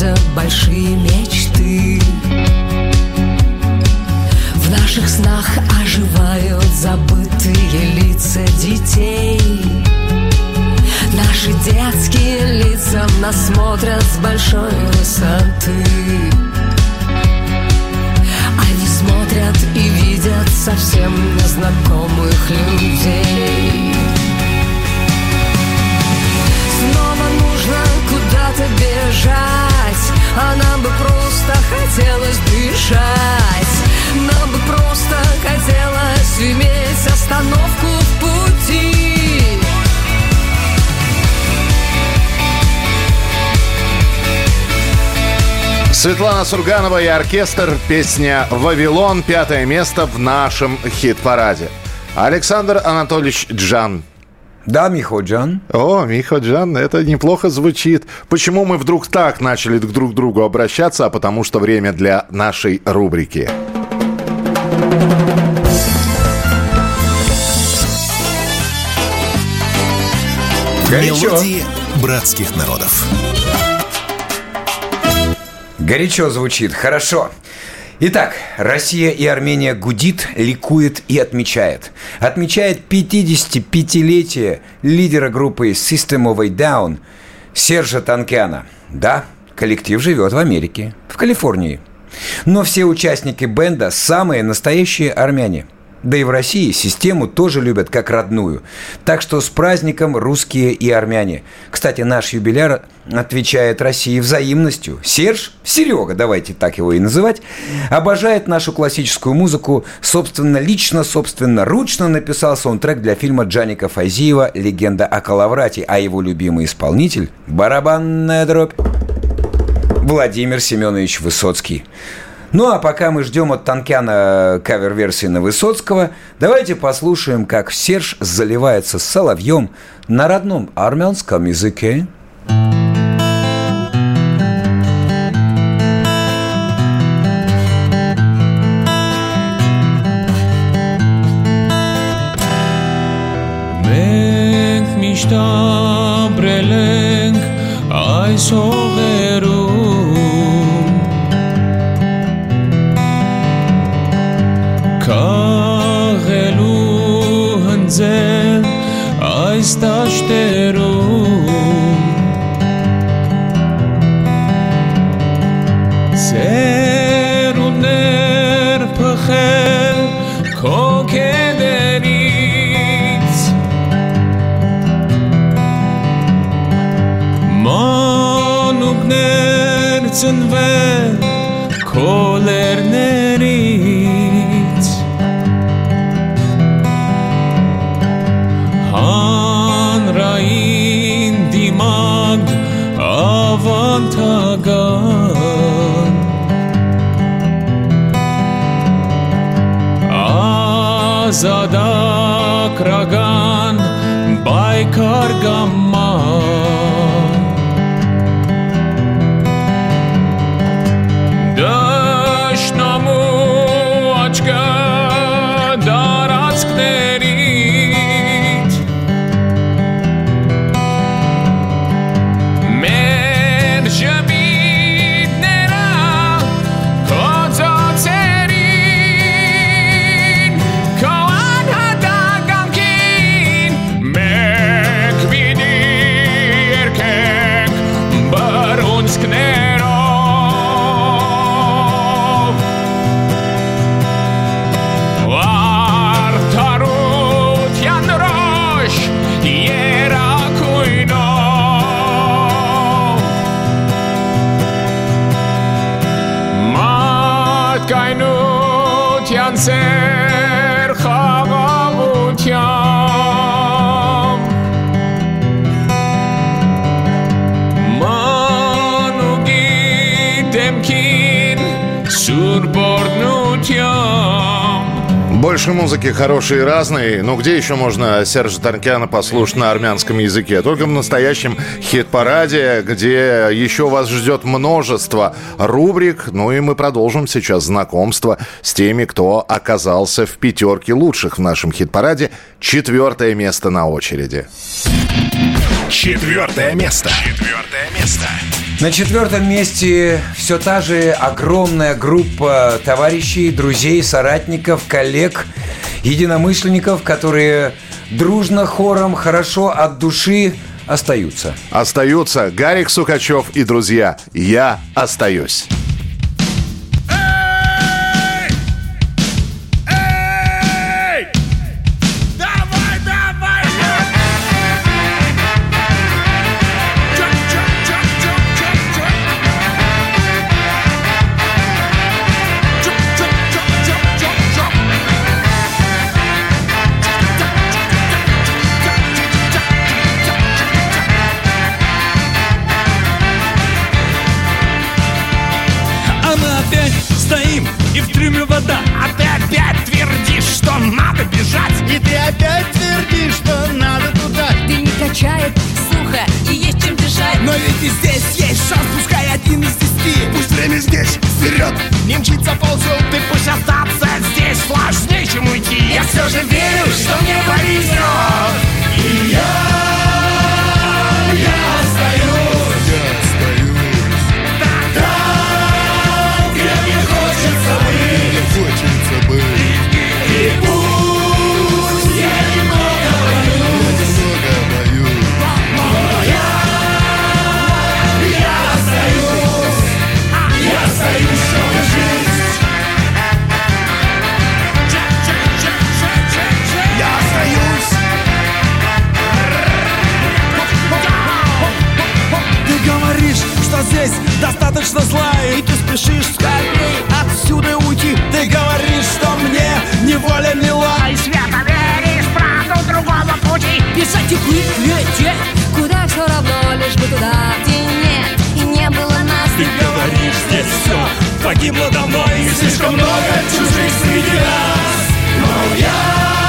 бродят большие мечты. В наших снах оживают забытые лица детей. Наши детские лица нас смотрят с большой высоты. Они смотрят и видят совсем незнакомых людей. Снова нужно куда-то бежать А нам бы просто хотелось дышать Нам бы просто хотелось иметь остановку в пути Светлана Сурганова и оркестр. Песня «Вавилон». Пятое место в нашем хит-параде. Александр Анатольевич Джан. Да, Михо Джан. О, Михо Джан, это неплохо звучит. Почему мы вдруг так начали друг к другу обращаться? А потому что время для нашей рубрики. Горячо. Мелодии братских народов. Горячо звучит, хорошо. Итак, Россия и Армения гудит, ликует и отмечает. Отмечает 55-летие лидера группы System of a Down Сержа Танкяна. Да, коллектив живет в Америке, в Калифорнии. Но все участники бенда самые настоящие армяне – Да и в России систему тоже любят как родную. Так что с праздником русские и армяне. Кстати, наш юбиляр отвечает России взаимностью. Серж, Серега, давайте так его и называть, обожает нашу классическую музыку. Собственно, лично, собственно, ручно написал саундтрек для фильма Джаника Файзиева «Легенда о Калаврате», а его любимый исполнитель – барабанная дробь Владимир Семенович Высоцкий. Ну а пока мы ждем от Танкяна кавер-версии на Высоцкого, давайте послушаем, как Серж заливается с соловьем на родном армянском языке. Մենք միշտ ապրել սողերում 歌。Больше музыки хорошей и разной. Ну, где еще можно Сержа Таркяна послушать на армянском языке? Только в настоящем хит-параде, где еще вас ждет множество рубрик. Ну и мы продолжим сейчас знакомство с теми, кто оказался в пятерке лучших в нашем хит-параде. Четвертое место на очереди. Четвертое место. Четвертое место. На четвертом месте все та же огромная группа товарищей, друзей, соратников, коллег, единомышленников, которые дружно, хором, хорошо от души остаются. Остаются Гарик Сукачев и друзья. Я остаюсь. И здесь есть шанс, пускай один из десяти. Пусть время здесь, вперед, не мчится ползет Ты пусть остаться здесь. Сложнее, чем уйти. Я все же верю, что мне повезет И я текут к Куда все равно, лишь бы туда, где нет И не было нас. Ты говоришь, здесь все погибло давно И слишком много чужих среди нас. Но я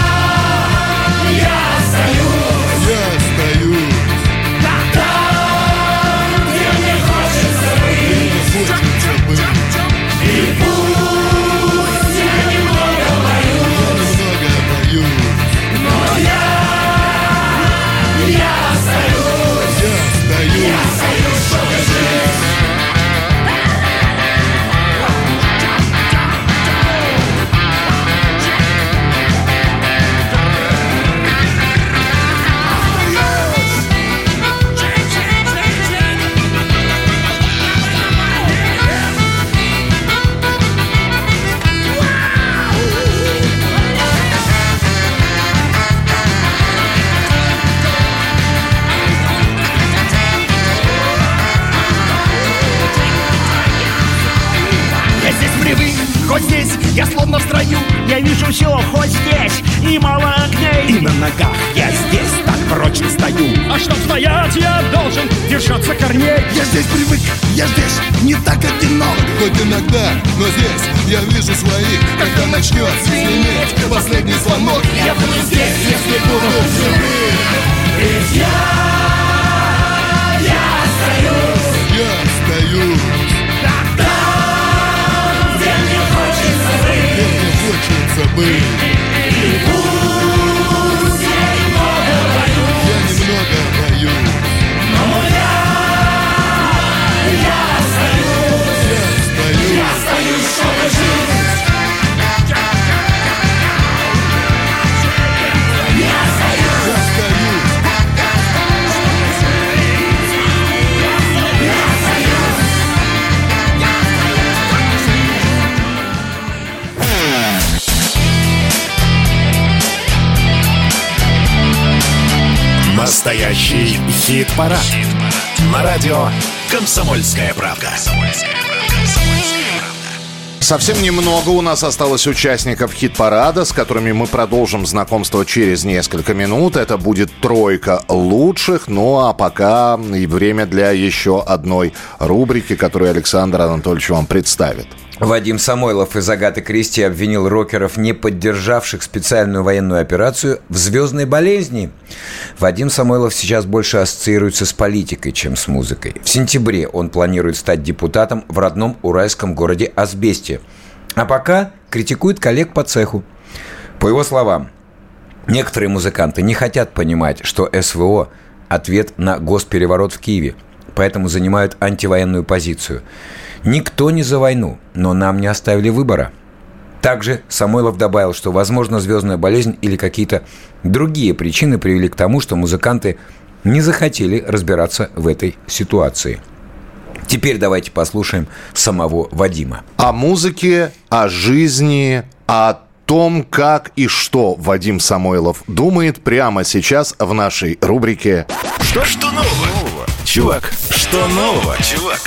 словно в строю. Я вижу все хоть здесь и мало огней. И на ногах я здесь так прочно стою. А чтоб стоять я должен держаться корней. Я здесь привык, я здесь не так одинок. Хоть иногда, но здесь я вижу своих. Когда начнет звенеть последний звонок Я буду здесь, если буду живым. Ведь я, я остаюсь Я остаюсь хочется Настоящий хит-парад. На радио «Комсомольская правда». Совсем немного у нас осталось участников хит-парада, с которыми мы продолжим знакомство через несколько минут. Это будет тройка лучших. Ну а пока и время для еще одной рубрики, которую Александр Анатольевич вам представит. Вадим Самойлов из Агаты Кристи обвинил рокеров, не поддержавших специальную военную операцию, в звездной болезни. Вадим Самойлов сейчас больше ассоциируется с политикой, чем с музыкой. В сентябре он планирует стать депутатом в родном уральском городе Асбесте. А пока критикует коллег по цеху. По его словам, некоторые музыканты не хотят понимать, что СВО – ответ на госпереворот в Киеве, поэтому занимают антивоенную позицию – Никто не за войну, но нам не оставили выбора. Также Самойлов добавил, что, возможно, звездная болезнь или какие-то другие причины привели к тому, что музыканты не захотели разбираться в этой ситуации. Теперь давайте послушаем самого Вадима. О музыке, о жизни, о том, как и что Вадим Самойлов думает прямо сейчас в нашей рубрике Что, что нового? Чувак, что нового, чувак?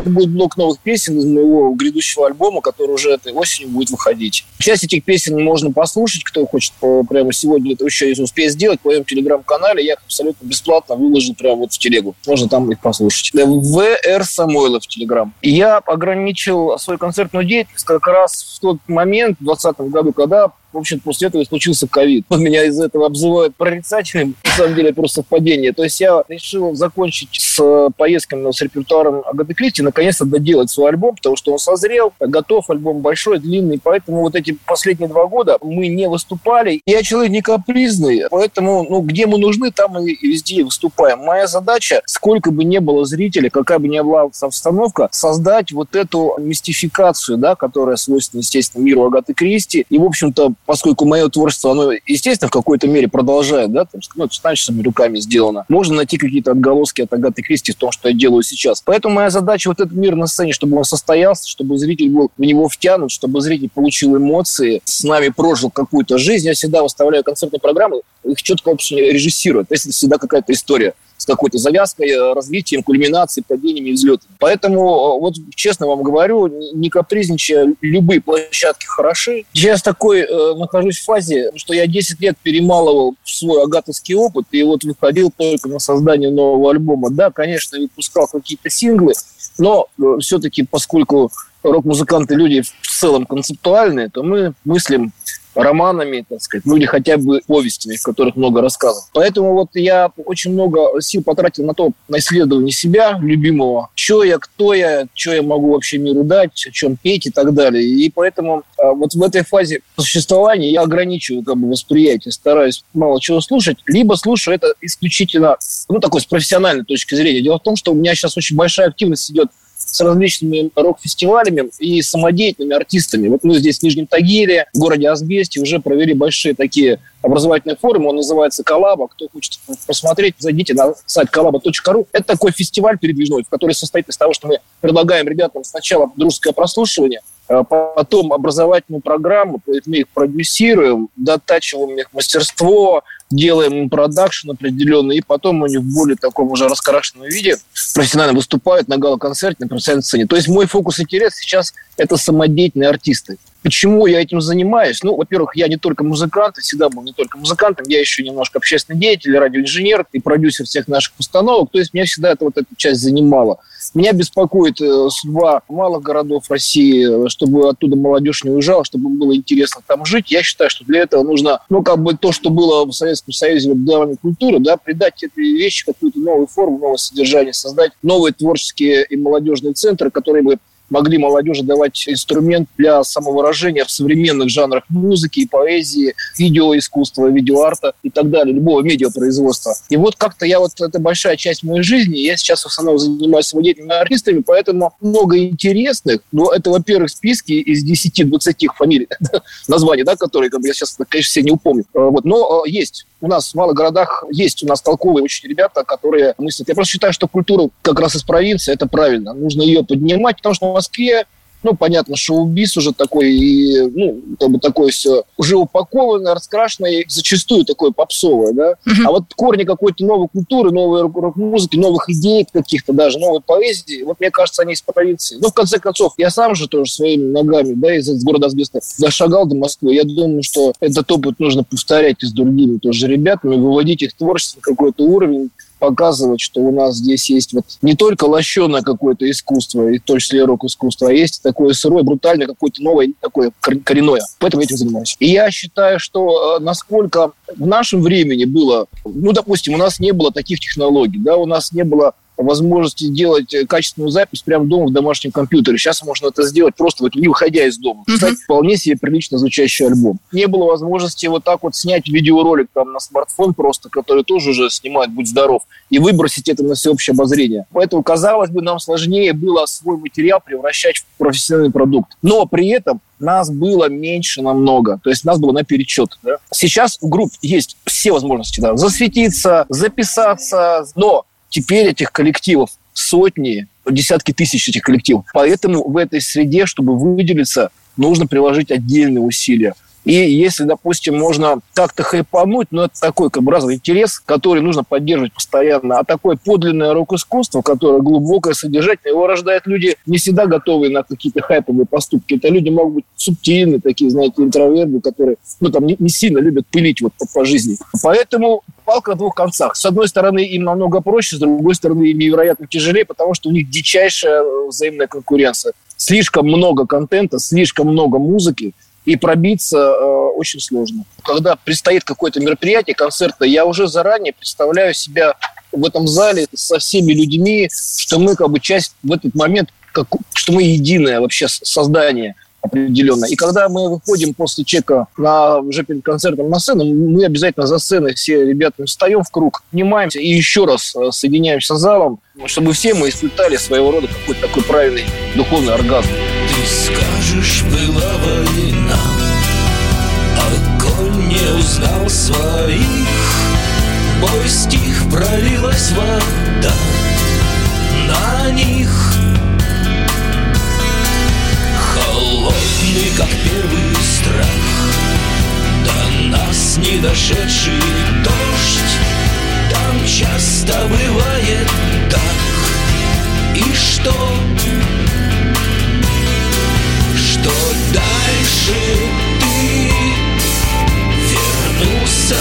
Это будет блок новых песен из моего грядущего альбома, который уже этой осенью будет выходить. Часть этих песен можно послушать, кто хочет по- прямо сегодня это еще если успеет сделать, в моем телеграм-канале. Я их абсолютно бесплатно выложил прямо вот в телегу. Можно там их послушать. Да, ВР Самойлов в телеграм. Я ограничил свою концертную деятельность как раз в тот момент, в 2020 году, когда в общем, после этого и случился ковид. Меня из этого обзывают прорицательным. На самом деле, просто совпадение. То есть я решил закончить с поездками с репертуаром Агаты Кристи, наконец-то доделать свой альбом, потому что он созрел, готов, альбом большой, длинный. Поэтому вот эти последние два года мы не выступали. Я человек не капризный, поэтому ну, где мы нужны, там и везде выступаем. Моя задача, сколько бы ни было зрителей, какая бы ни была обстановка, создать вот эту мистификацию, да, которая свойственна, естественно, миру Агаты Кристи. И, в общем-то, поскольку мое творчество, оно, естественно, в какой-то мере продолжает, да, там, ну, руками сделано, можно найти какие-то отголоски от Агаты Кристи в том, что я делаю сейчас. Поэтому моя задача вот этот мир на сцене, чтобы он состоялся, чтобы зритель был в него втянут, чтобы зритель получил эмоции, с нами прожил какую-то жизнь. Я всегда выставляю концертные программы, их четко вообще режиссирую. То есть это всегда какая-то история с какой-то завязкой, э, развитием, кульминацией, падениями и взлетами. Поэтому, э, вот честно вам говорю, не капризничая, любые площадки хороши. Сейчас такой э, нахожусь в фазе, что я 10 лет перемалывал свой агатовский опыт и вот выходил только на создание нового альбома. Да, конечно, выпускал какие-то синглы, но все-таки, поскольку рок-музыканты люди в целом концептуальные, то мы мыслим романами, так сказать, ну или хотя бы повестями, в которых много рассказов. Поэтому вот я очень много сил потратил на то, на исследование себя, любимого, что я, кто я, что я могу вообще миру дать, о чем петь и так далее. И поэтому а, вот в этой фазе существования я ограничиваю как бы восприятие, стараюсь мало чего слушать, либо слушаю это исключительно, ну, такой с профессиональной точки зрения. Дело в том, что у меня сейчас очень большая активность идет с различными рок-фестивалями и самодеятельными артистами. Вот мы здесь в Нижнем Тагиле, в городе Асбесте уже провели большие такие образовательные форумы. Он называется «Коллаба». Кто хочет посмотреть, зайдите на сайт коллаба.ру. Это такой фестиваль передвижной, который состоит из того, что мы предлагаем ребятам сначала дружеское прослушивание, потом образовательную программу, мы их продюсируем, дотачиваем их мастерство, делаем продакшн определенный, и потом они в более таком уже раскрашенном виде профессионально выступают на гала-концерте, на профессиональной сцене. То есть мой фокус интерес сейчас – это самодеятельные артисты. Почему я этим занимаюсь? Ну, во-первых, я не только музыкант, и всегда был не только музыкантом, я еще немножко общественный деятель, радиоинженер и продюсер всех наших постановок. То есть меня всегда это, вот эта часть занимала. Меня беспокоит э, судьба малых городов России, чтобы оттуда молодежь не уезжала, чтобы было интересно там жить. Я считаю, что для этого нужно, ну, как бы то, что было в Советском Союзе в давней культуре, да, придать этой вещи какую-то новую форму, новое содержание, создать новые творческие и молодежные центры, которые бы могли молодежи давать инструмент для самовыражения в современных жанрах музыки и поэзии, видеоискусства, видеоарта и так далее, любого медиапроизводства. И вот как-то я вот, это большая часть моей жизни, я сейчас в основном занимаюсь самодеятельными артистами, поэтому много интересных, но это, во-первых, списки из 10-20 фамилий, названий, да, которые, как бы, я сейчас, конечно, все не упомню. Вот, но есть у нас в малых городах есть у нас толковые очень ребята, которые мыслят. Я просто считаю, что культура как раз из провинции, это правильно. Нужно ее поднимать, потому что Москве ну, понятно, шоу-биз уже такой, и, ну, как бы такое все уже упакованное, раскрашенное, зачастую такое попсовое, да. Uh-huh. А вот корни какой-то новой культуры, новой рок-музыки, новых идей каких-то даже, новой поэзии, вот мне кажется, они из провинции. Ну, в конце концов, я сам же тоже своими ногами, да, из, из города Асбеста дошагал до Москвы. Я думаю, что этот опыт нужно повторять и с другими тоже ребятами, выводить их творчество на какой-то уровень, показывать, что у нас здесь есть вот не только лощеное какое-то искусство, и в том числе рок-искусство, а есть такое сырое, брутальное, какое-то новое, такое коренное. Поэтому я этим занимаюсь. И я считаю, что э, насколько в нашем времени было, ну, допустим, у нас не было таких технологий, да, у нас не было возможности делать э, качественную запись прямо дома в домашнем компьютере. Сейчас можно это сделать просто вот не выходя из дома. Кстати, mm-hmm. вполне себе прилично звучащий альбом. Не было возможности вот так вот снять видеоролик там на смартфон просто, который тоже уже снимает «Будь здоров», и выбросить это на всеобщее обозрение. Поэтому, казалось бы, нам сложнее было свой материал превращать в профессиональный продукт. Но при этом нас было меньше намного. То есть нас было на перечет. Да? Сейчас у групп есть все возможности да, засветиться, записаться, но Теперь этих коллективов сотни, десятки тысяч этих коллективов. Поэтому в этой среде, чтобы выделиться, нужно приложить отдельные усилия. И если, допустим, можно как-то хайпануть, но это такой как бы разный интерес, который нужно поддерживать постоянно. А такое подлинное рок-искусство, которое глубокое, содержательное, его рождают люди не всегда готовые на какие-то хайповые поступки. Это люди могут быть субтильные, такие, знаете, интроверты, которые ну, там, не, не сильно любят пылить вот по, по жизни. Поэтому палка о двух концах. С одной стороны, им намного проще, с другой стороны, им невероятно тяжелее, потому что у них дичайшая взаимная конкуренция. Слишком много контента, слишком много музыки, и пробиться э, очень сложно. Когда предстоит какое-то мероприятие, концерта, я уже заранее представляю себя в этом зале со всеми людьми, что мы как бы часть в этот момент, как, что мы единое вообще создание определенно. И когда мы выходим после чека на, уже перед концертом на сцену, мы обязательно за сценой все ребята встаем в круг, внимаемся и еще раз э, соединяемся с залом, чтобы все мы испытали своего рода какой-то такой правильный духовный оргазм. Ты скажешь, была война узнал своих. Бой стих, пролилась вода На них. Холодный, как первый страх До нас не дошедший дождь. Там часто бывает так. И что? что дальше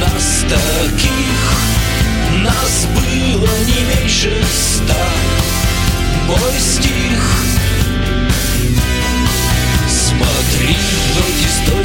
нас таких. Нас было не меньше ста. Бой стих. Смотри в эти сто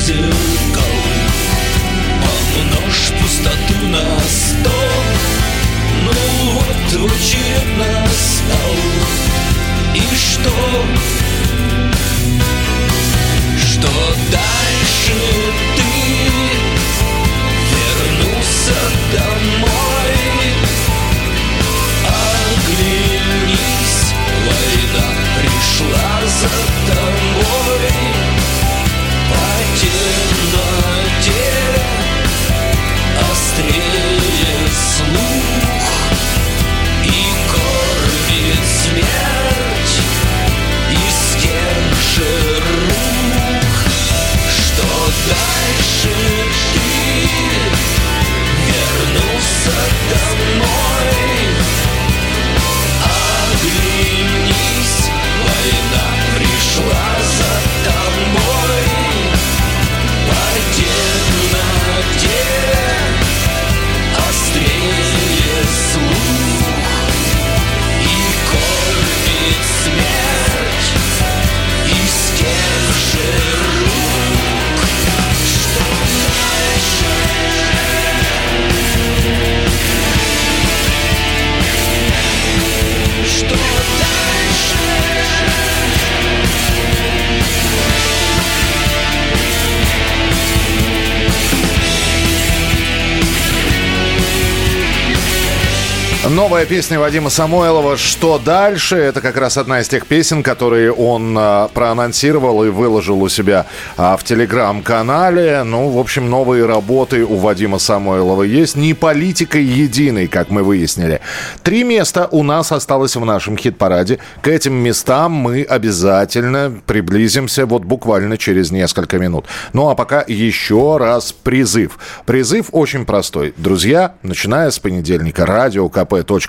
песня Вадима Самойлова «Что дальше?» Это как раз одна из тех песен, которые он а, проанонсировал и выложил у себя а, в телеграм-канале. Ну, в общем, новые работы у Вадима Самойлова есть. Не политикой единой, как мы выяснили. Три места у нас осталось в нашем хит-параде. К этим местам мы обязательно приблизимся вот буквально через несколько минут. Ну, а пока еще раз призыв. Призыв очень простой. Друзья, начиная с понедельника, радио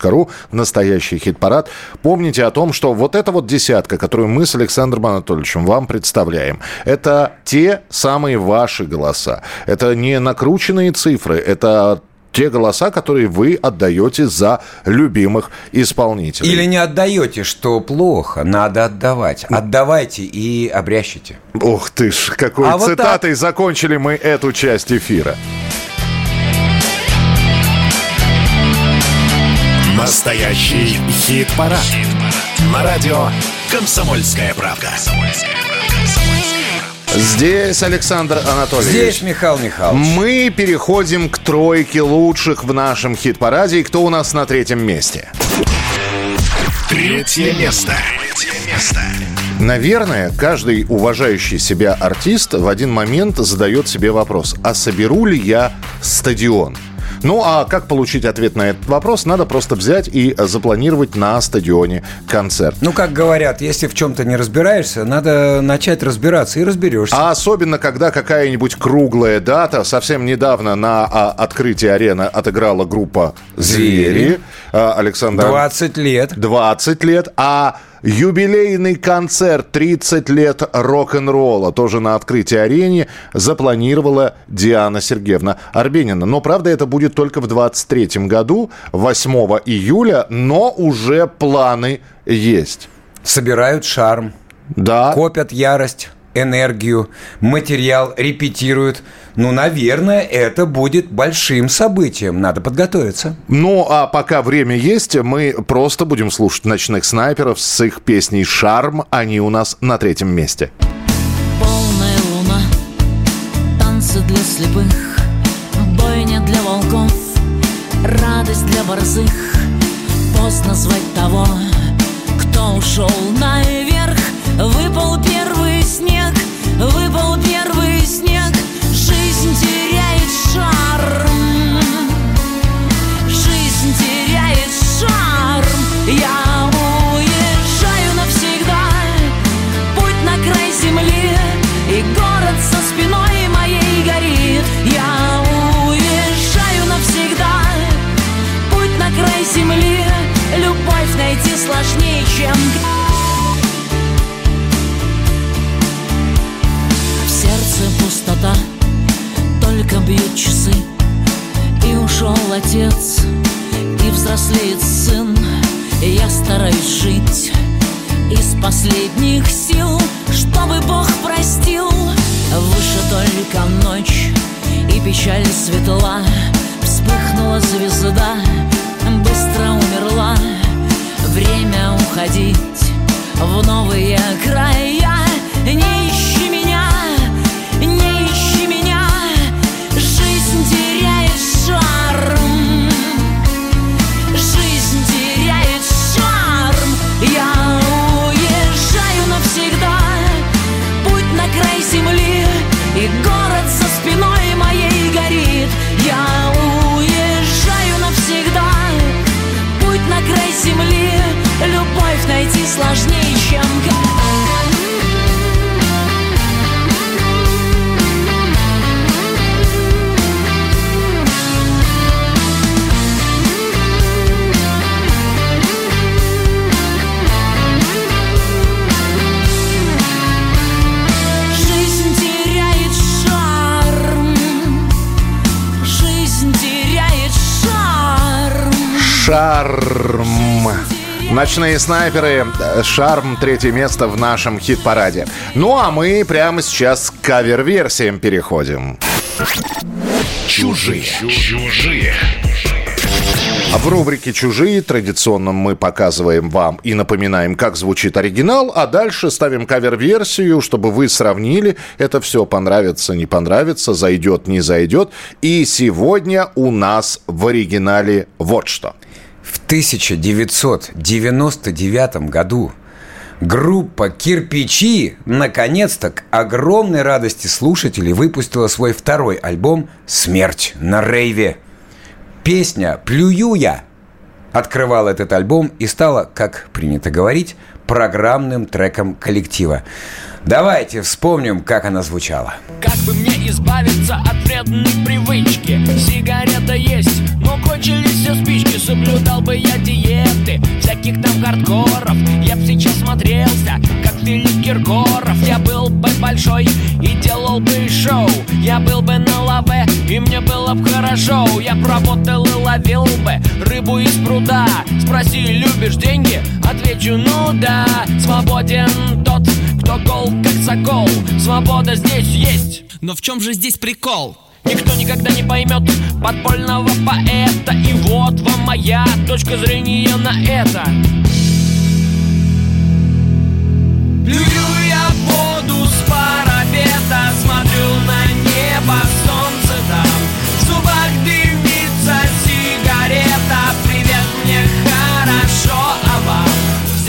kp.ru, настоящий хит-парад. Помните о том, что вот эта вот десятка, которую мы с Александром Анатольевичем вам представляем, это те самые ваши голоса. Это не накрученные цифры, это те голоса, которые вы отдаете за любимых исполнителей. Или не отдаете, что плохо, надо отдавать. Отдавайте и обрящите. Ух ты ж, какой А вот цитатой закончили мы эту часть эфира. Настоящий хит-парад. На радио «Комсомольская правда». Здесь Александр Анатольевич. Здесь Михаил Михайлович. Мы переходим к тройке лучших в нашем хит-параде. И кто у нас на третьем месте? Третье место. Третье место. Наверное, каждый уважающий себя артист в один момент задает себе вопрос, а соберу ли я стадион? Ну, а как получить ответ на этот вопрос? Надо просто взять и запланировать на стадионе концерт. Ну, как говорят, если в чем-то не разбираешься, надо начать разбираться и разберешься. А особенно, когда какая-нибудь круглая дата. Совсем недавно на а, открытии арены отыграла группа «Звери». «Звери». А, Александр... 20 лет. 20 лет. А юбилейный концерт 30 лет рок-н-ролла тоже на открытии арене запланировала Диана Сергеевна Арбенина. Но, правда, это будет только в 23 году, 8 июля, но уже планы есть. Собирают шарм. Да. Копят ярость энергию, материал, репетируют. Ну, наверное, это будет большим событием. Надо подготовиться. Ну, а пока время есть, мы просто будем слушать «Ночных снайперов» с их песней «Шарм». Они у нас на третьем месте. Полная луна, танцы для слепых, бойня для волков, радость для борзых. Поздно звать того, кто ушел наверх. Сложнее, чем В сердце пустота, только бьют часы И ушел отец, и взрослеет сын. Я стараюсь жить из последних сил Чтобы Бог простил. Выше только ночь и печаль светла. Вспыхнула звезда, быстро умерла Время уходить в новые края Ночные снайперы. Шарм. Третье место в нашем хит-параде. Ну, а мы прямо сейчас к кавер-версиям переходим. Чужие. Чужие. В рубрике «Чужие» традиционно мы показываем вам и напоминаем, как звучит оригинал, а дальше ставим кавер-версию, чтобы вы сравнили. Это все понравится, не понравится, зайдет, не зайдет. И сегодня у нас в оригинале вот что. В 1999 году группа «Кирпичи» наконец-то к огромной радости слушателей выпустила свой второй альбом «Смерть на рейве». Песня «Плюю я» открывала этот альбом и стала, как принято говорить, программным треком коллектива. Давайте вспомним, как она звучала. Как бы мне избавиться от вредной привычки? Сигарета есть, но кончились все спички. Соблюдал бы я диеты всяких там хардкоров. Я б сейчас смотрелся, как Филипп Киркоров. Я был бы большой и делал бы шоу. Я был бы на лаве, и мне было бы хорошо. Я проработал и ловил бы рыбу из пруда. Спроси, любишь деньги? Отвечу, ну да Свободен тот, кто гол как сокол Свобода здесь есть. Но в чем же здесь прикол? Никто никогда не поймет подпольного поэта. И вот вам моя точка зрения на это. Плюю я в воду с парапета Смотрю на небо, солнце там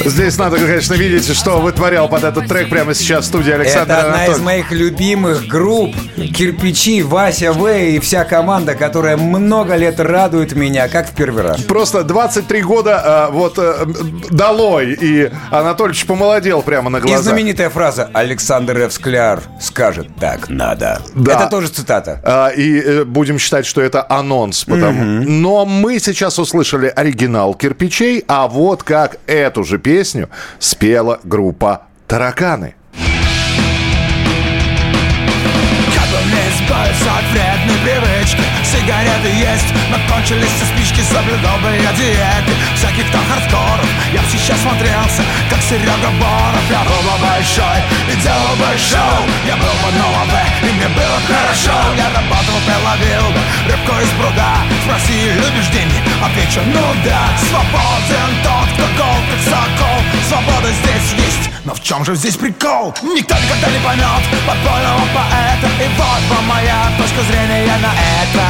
Здесь надо, конечно, видеть, что вытворял под этот трек прямо сейчас в студии Александр Это одна из Анатольевич. моих любимых групп «Кирпичи», Вася В и вся команда, которая много лет радует меня, как в первый раз. Просто 23 года а, вот э, долой, и Анатольевич помолодел прямо на И глазах. знаменитая фраза «Александр Ф. Скляр скажет так надо». Да. Это тоже цитата. А, и э, будем считать, что это анонс. Потому... Но мы сейчас услышали оригинал кирпичей, а вот как эту же песню спела группа Тараканы. Избавиться от вредной привычки. Сигареты есть, но кончились все спички Соблюдал бы я диеты. Всяких там хардкоров Я бы сейчас смотрелся, как Серега Боров. Я был бы большой и делал бы шоу. Я был бы лаве, и мне было бы хорошо. Я работал бы, ловил бы рыбку из пруда. Спроси, любишь деньги? Отвечу, ну да. Свободен тот, кто гол, как сокол Свобода здесь есть, но в чем же здесь прикол? Никто никогда не поймет подпольного поэта. И вот вам моя точка зрения на это.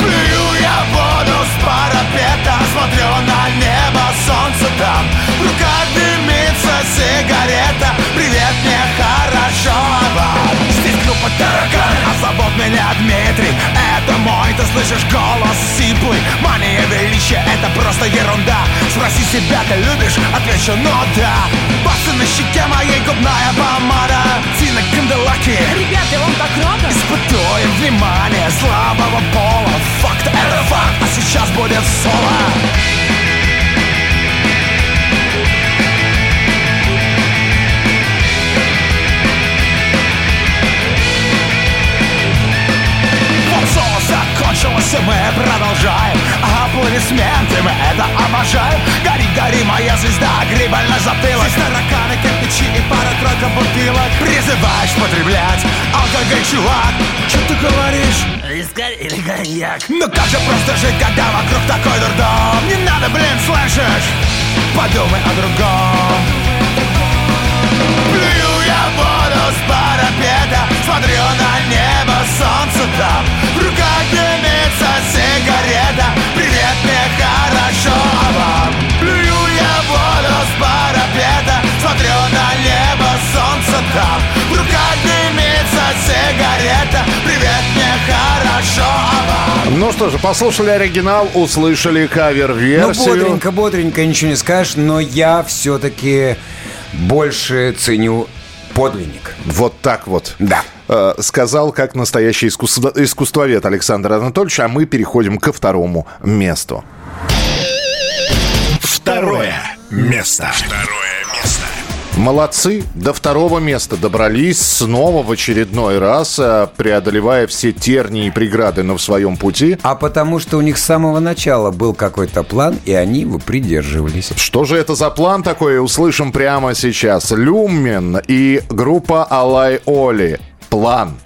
Плюю я воду с парапета. Смотрю на небо, солнце там. В руках дымится сигарета. Привет, мне хорошо, а вам? Здесь группа таракан, а зовут меня Дмитрий Это мой, ты слышишь голос сиплый. Мания величия, это просто ерунда. Спроси себя, ты любишь? Отвечу, ну да Басы на щеке моей губная помада. Тина Канделаки. Ребята, вам так рада? Испытуем внимание слабого пола. Факт это факт, а сейчас будет соло закончилось, и мы продолжаем. Аплодисменты, мы это обожаем. Гори, гори, моя звезда, грибаль затылок. Здесь тараканы, кирпичи и пара-тройка бутылок. Призываешь потреблять алкоголь, чувак. Что ты говоришь? Вискарь или коньяк? Ну как же просто жить, когда вокруг такой дурдом? Не надо, блин, слышишь? Подумай о другом. Плюю я воду с парапета. Смотрю на небо, солнце там. В руках там В руках дымится сигарета Привет, мне хорошо, а вам? Ну что же, послушали оригинал, услышали Ну, кавер-версию. бодренько, бодренько, ничего не скажешь, но я все-таки больше ценю подлинник. Вот так вот. Да. Э, Сказал, как настоящий искусство- искусствовед Александр Анатольевич, а мы переходим ко второму месту. Второе место. Второе место. Молодцы. До второго места добрались снова в очередной раз, э, преодолевая все тернии и преграды на своем пути. А потому что у них с самого начала был какой-то план, и они его придерживались. Что же это за план такой, услышим прямо сейчас. Люмен и группа Алай Оли. План.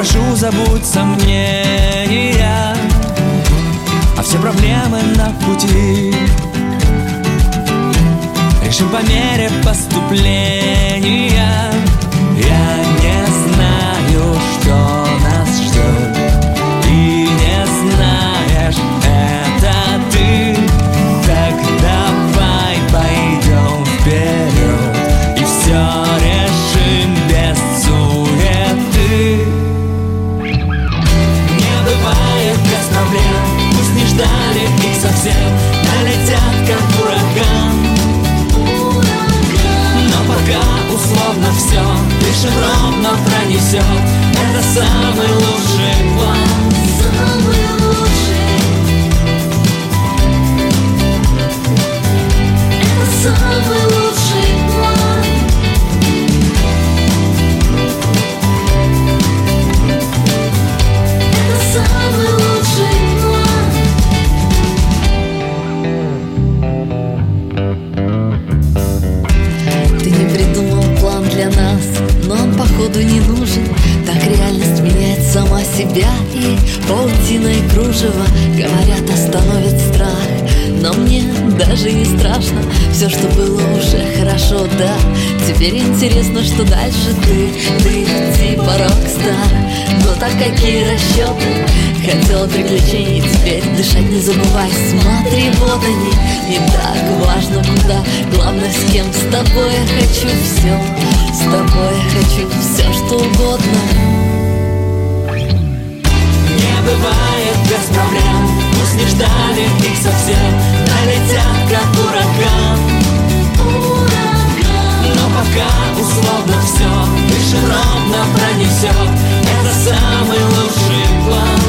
Прошу, забудь сомнения А все проблемы на пути. Решим по мере поступления. Я Дышим ровно пронесет Это самый лучший план. Самый лучший. Это самый лучший походу не нужен. Так меняет сама себя И паутиной кружева, говорят, остановит страх Но мне даже не страшно, все, что было уже хорошо, да. Теперь интересно, что дальше ты, ты типа рок-стар Но так какие расчеты, хотела приключений Теперь дышать не забывай, смотри, вот они Не так важно куда, главное с кем С тобой я хочу все, с тобой я хочу все, что угодно проблем. Пусть не ждали их совсем. Налетят как ураган. Но пока условно все Дышим ровно пронесет Это самый лучший план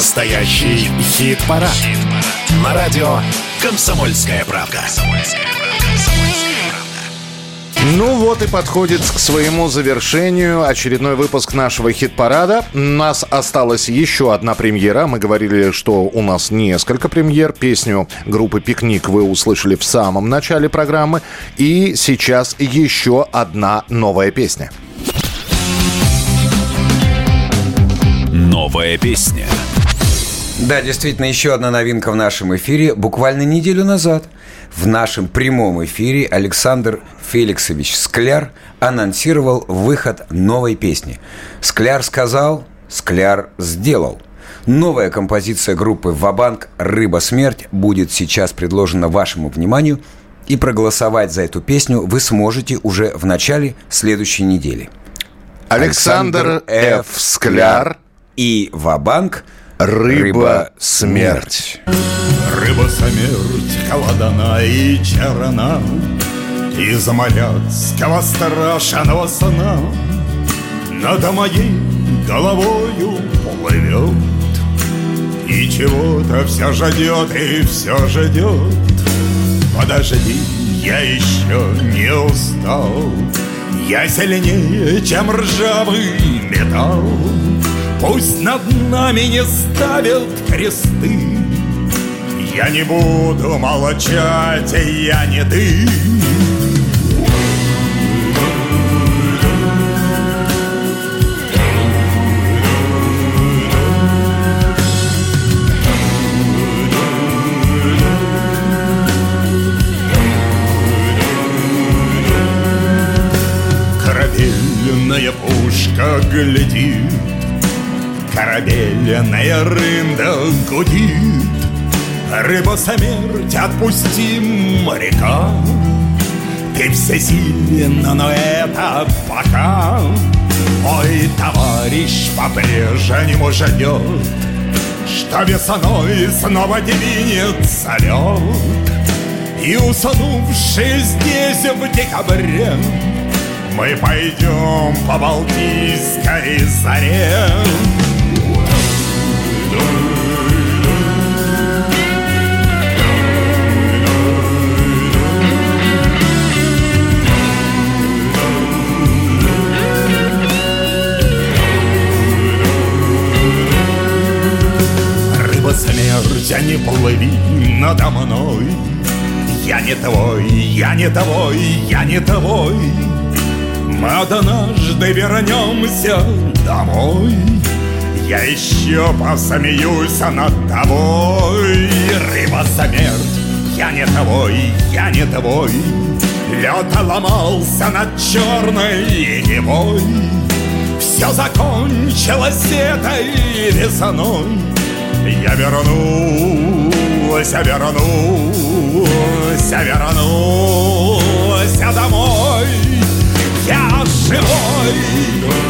Настоящий хит-парад. На радио «Комсомольская правда». Ну вот и подходит к своему завершению очередной выпуск нашего хит-парада. У нас осталась еще одна премьера. Мы говорили, что у нас несколько премьер. Песню группы «Пикник» вы услышали в самом начале программы. И сейчас еще одна новая песня. Новая песня. Да, действительно, еще одна новинка в нашем эфире. Буквально неделю назад в нашем прямом эфире Александр Феликсович Скляр анонсировал выход новой песни. Скляр сказал, Скляр сделал. Новая композиция группы «Вабанк. Рыба смерть» будет сейчас предложена вашему вниманию, и проголосовать за эту песню вы сможете уже в начале следующей недели. Александр Ф. Скляр и Вабанк Рыба смерть. Рыба смерть холодна и черна Из моряцкого страшного сна Над моей головою плывет. И чего-то все ждет и все ждет Подожди, я еще не устал. Я сильнее, чем ржавый металл Пусть над нами не ставят кресты. Я не буду молчать, я не ты. Корабельная пушка глядит Корабельная рында гудит. Рыба смерть, отпусти моряка. И всесильна, но это пока. Мой товарищ по-прежнему ждет Что весной снова двинется лед. И уснувший здесь в декабре Мы пойдем по Балтийской заре смерть, а не плыви надо мной. Я не твой, я не твой, я не твой. Мы однажды вернемся домой Я еще посмеюсь над тобой. Рыба смерть, я не твой, я не твой. Лед ломался над черной невой Все закончилось этой весной. Я вернусь, я вернусь, я вернусь домой. Я живой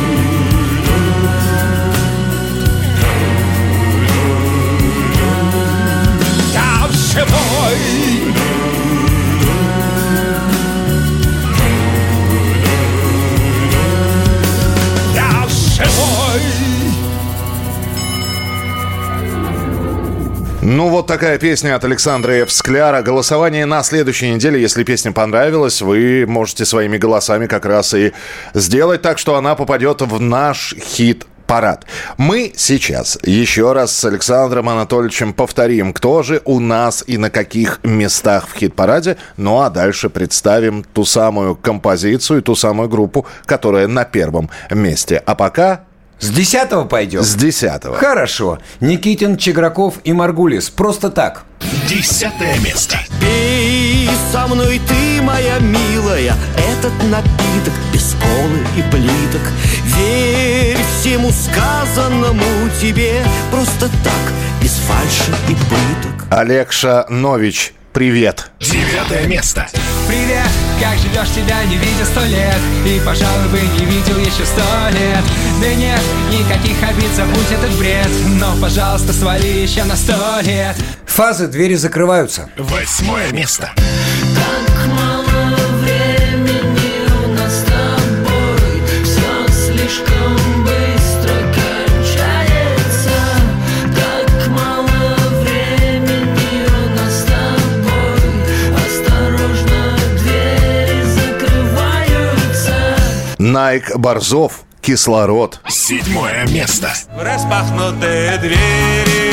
Ну, вот такая песня от Александра Ф. Скляра. Голосование на следующей неделе. Если песня понравилась, вы можете своими голосами как раз и сделать так, что она попадет в наш хит парад. Мы сейчас еще раз с Александром Анатольевичем повторим, кто же у нас и на каких местах в хит-параде. Ну а дальше представим ту самую композицию, ту самую группу, которая на первом месте. А пока С десятого пойдем? с десятого. Хорошо. Никитин, Чеграков и Маргулис. Просто так. Десятое место. Пей со мной ты, моя милая, этот напиток без колы и плиток. Верь всему сказанному тебе просто так, без фальши и пыток. Олег Шанович, привет. Девятое место. Привет, как живешь, тебя не видя сто лет И, пожалуй, бы не видел еще сто лет Да нет, никаких обид, забудь этот бред Но, пожалуйста, свали еще на сто лет Фазы, двери закрываются. Восьмое место. Так Найк Борзов, кислород. Седьмое место. В распахнутые двери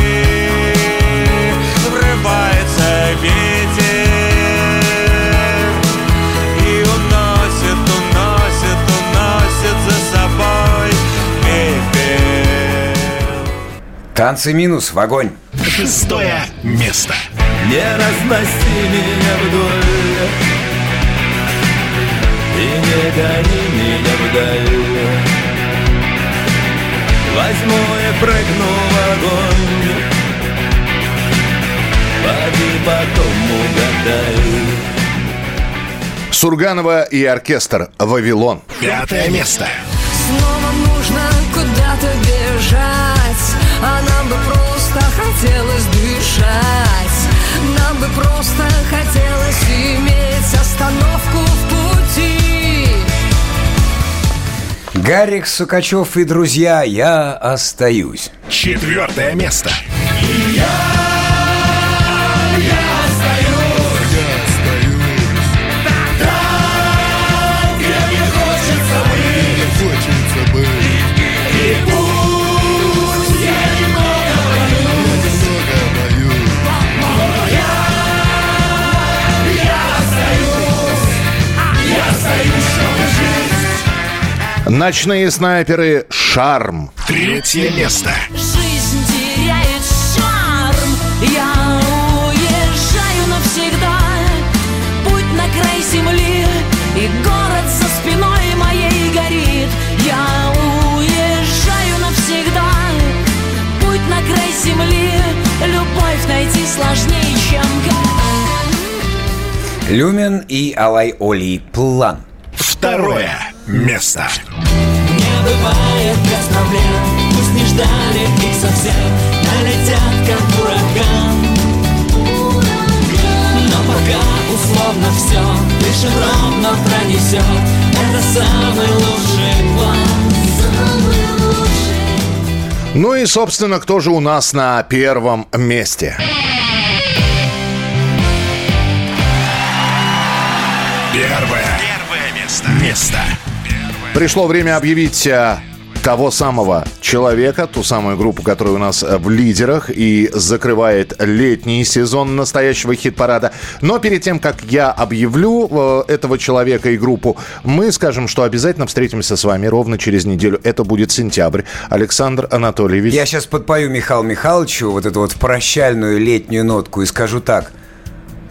врывается ветер И уносит, уносит, уносит за собой пепел Танцы минус в огонь. Шестое место. Не разноси меня вдоль И не гони меня вдаль Возьму и прыгну в огонь. Поди потом угадай. Сурганова и оркестр «Вавилон». Пятое место. Снова нужно куда-то бежать. А нам бы просто хотелось дышать. Нам бы просто хотелось иметь остановку в Гарик Сукачев и друзья, я остаюсь. Четвертое место. Ночные снайперы «Шарм». Третье место. Жизнь теряет шарм. Я уезжаю навсегда. Путь на край земли И город за спиной моей горит. Я уезжаю навсегда. Путь на край земли Любовь найти сложнее, чем Люмен и Алай Оли План. Второе место. Не бывает без проблем Пусть не ждали их совсем Налетят как ураган Но пока условно все Лишь ровно пронесет Это самый лучший план Самый лучший Ну и, собственно, кто же у нас на первом месте? Первое. Первое место. Место. Пришло время объявить э, того самого человека, ту самую группу, которая у нас э, в лидерах и закрывает летний сезон настоящего хит-парада. Но перед тем, как я объявлю э, этого человека и группу, мы скажем, что обязательно встретимся с вами ровно через неделю. Это будет сентябрь. Александр Анатольевич. Я сейчас подпою Михаилу Михайловичу вот эту вот прощальную летнюю нотку и скажу так.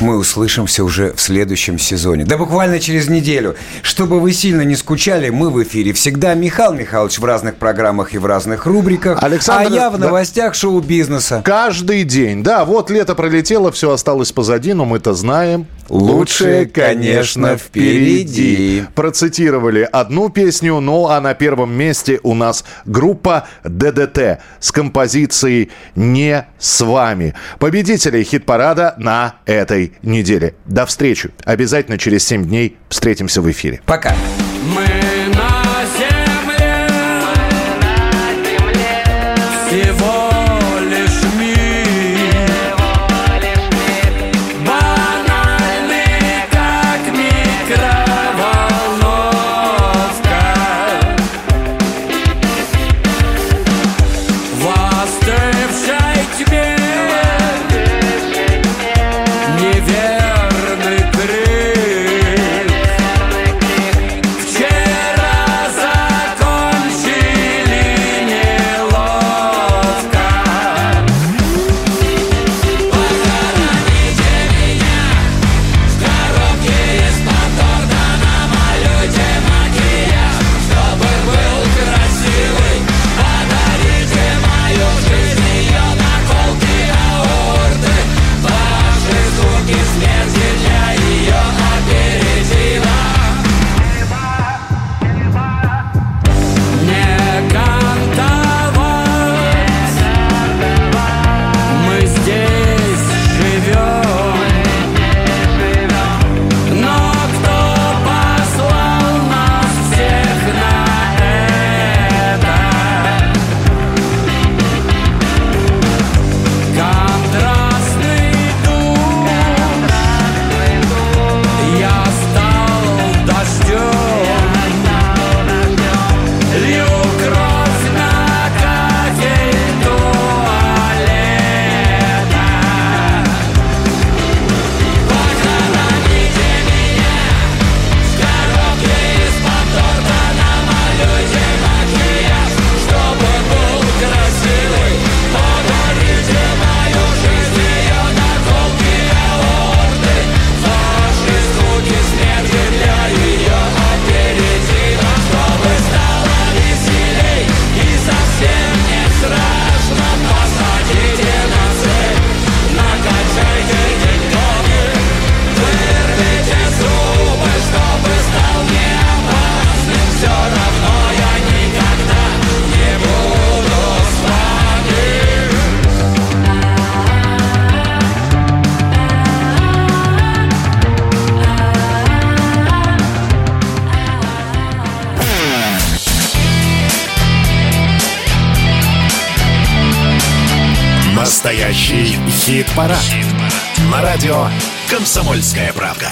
Мы услышимся уже в следующем сезоне. Да буквально через неделю. Чтобы вы сильно не скучали, мы в эфире всегда. Михаил Михайлович в разных программах и в разных рубриках. Александр, а я в да. новостях шоу-бизнеса. Каждый день. Да, вот лето пролетело, все осталось позади, но мы-то знаем. Лучшее, конечно, впереди. Процитировали одну песню, ну а на первом месте у нас группа ДДТ с композицией «Не с вами». Победители хит-парада на этой неделе. До встречи. Обязательно через 7 дней встретимся в эфире. Пока. Мы «Комсомольская правка».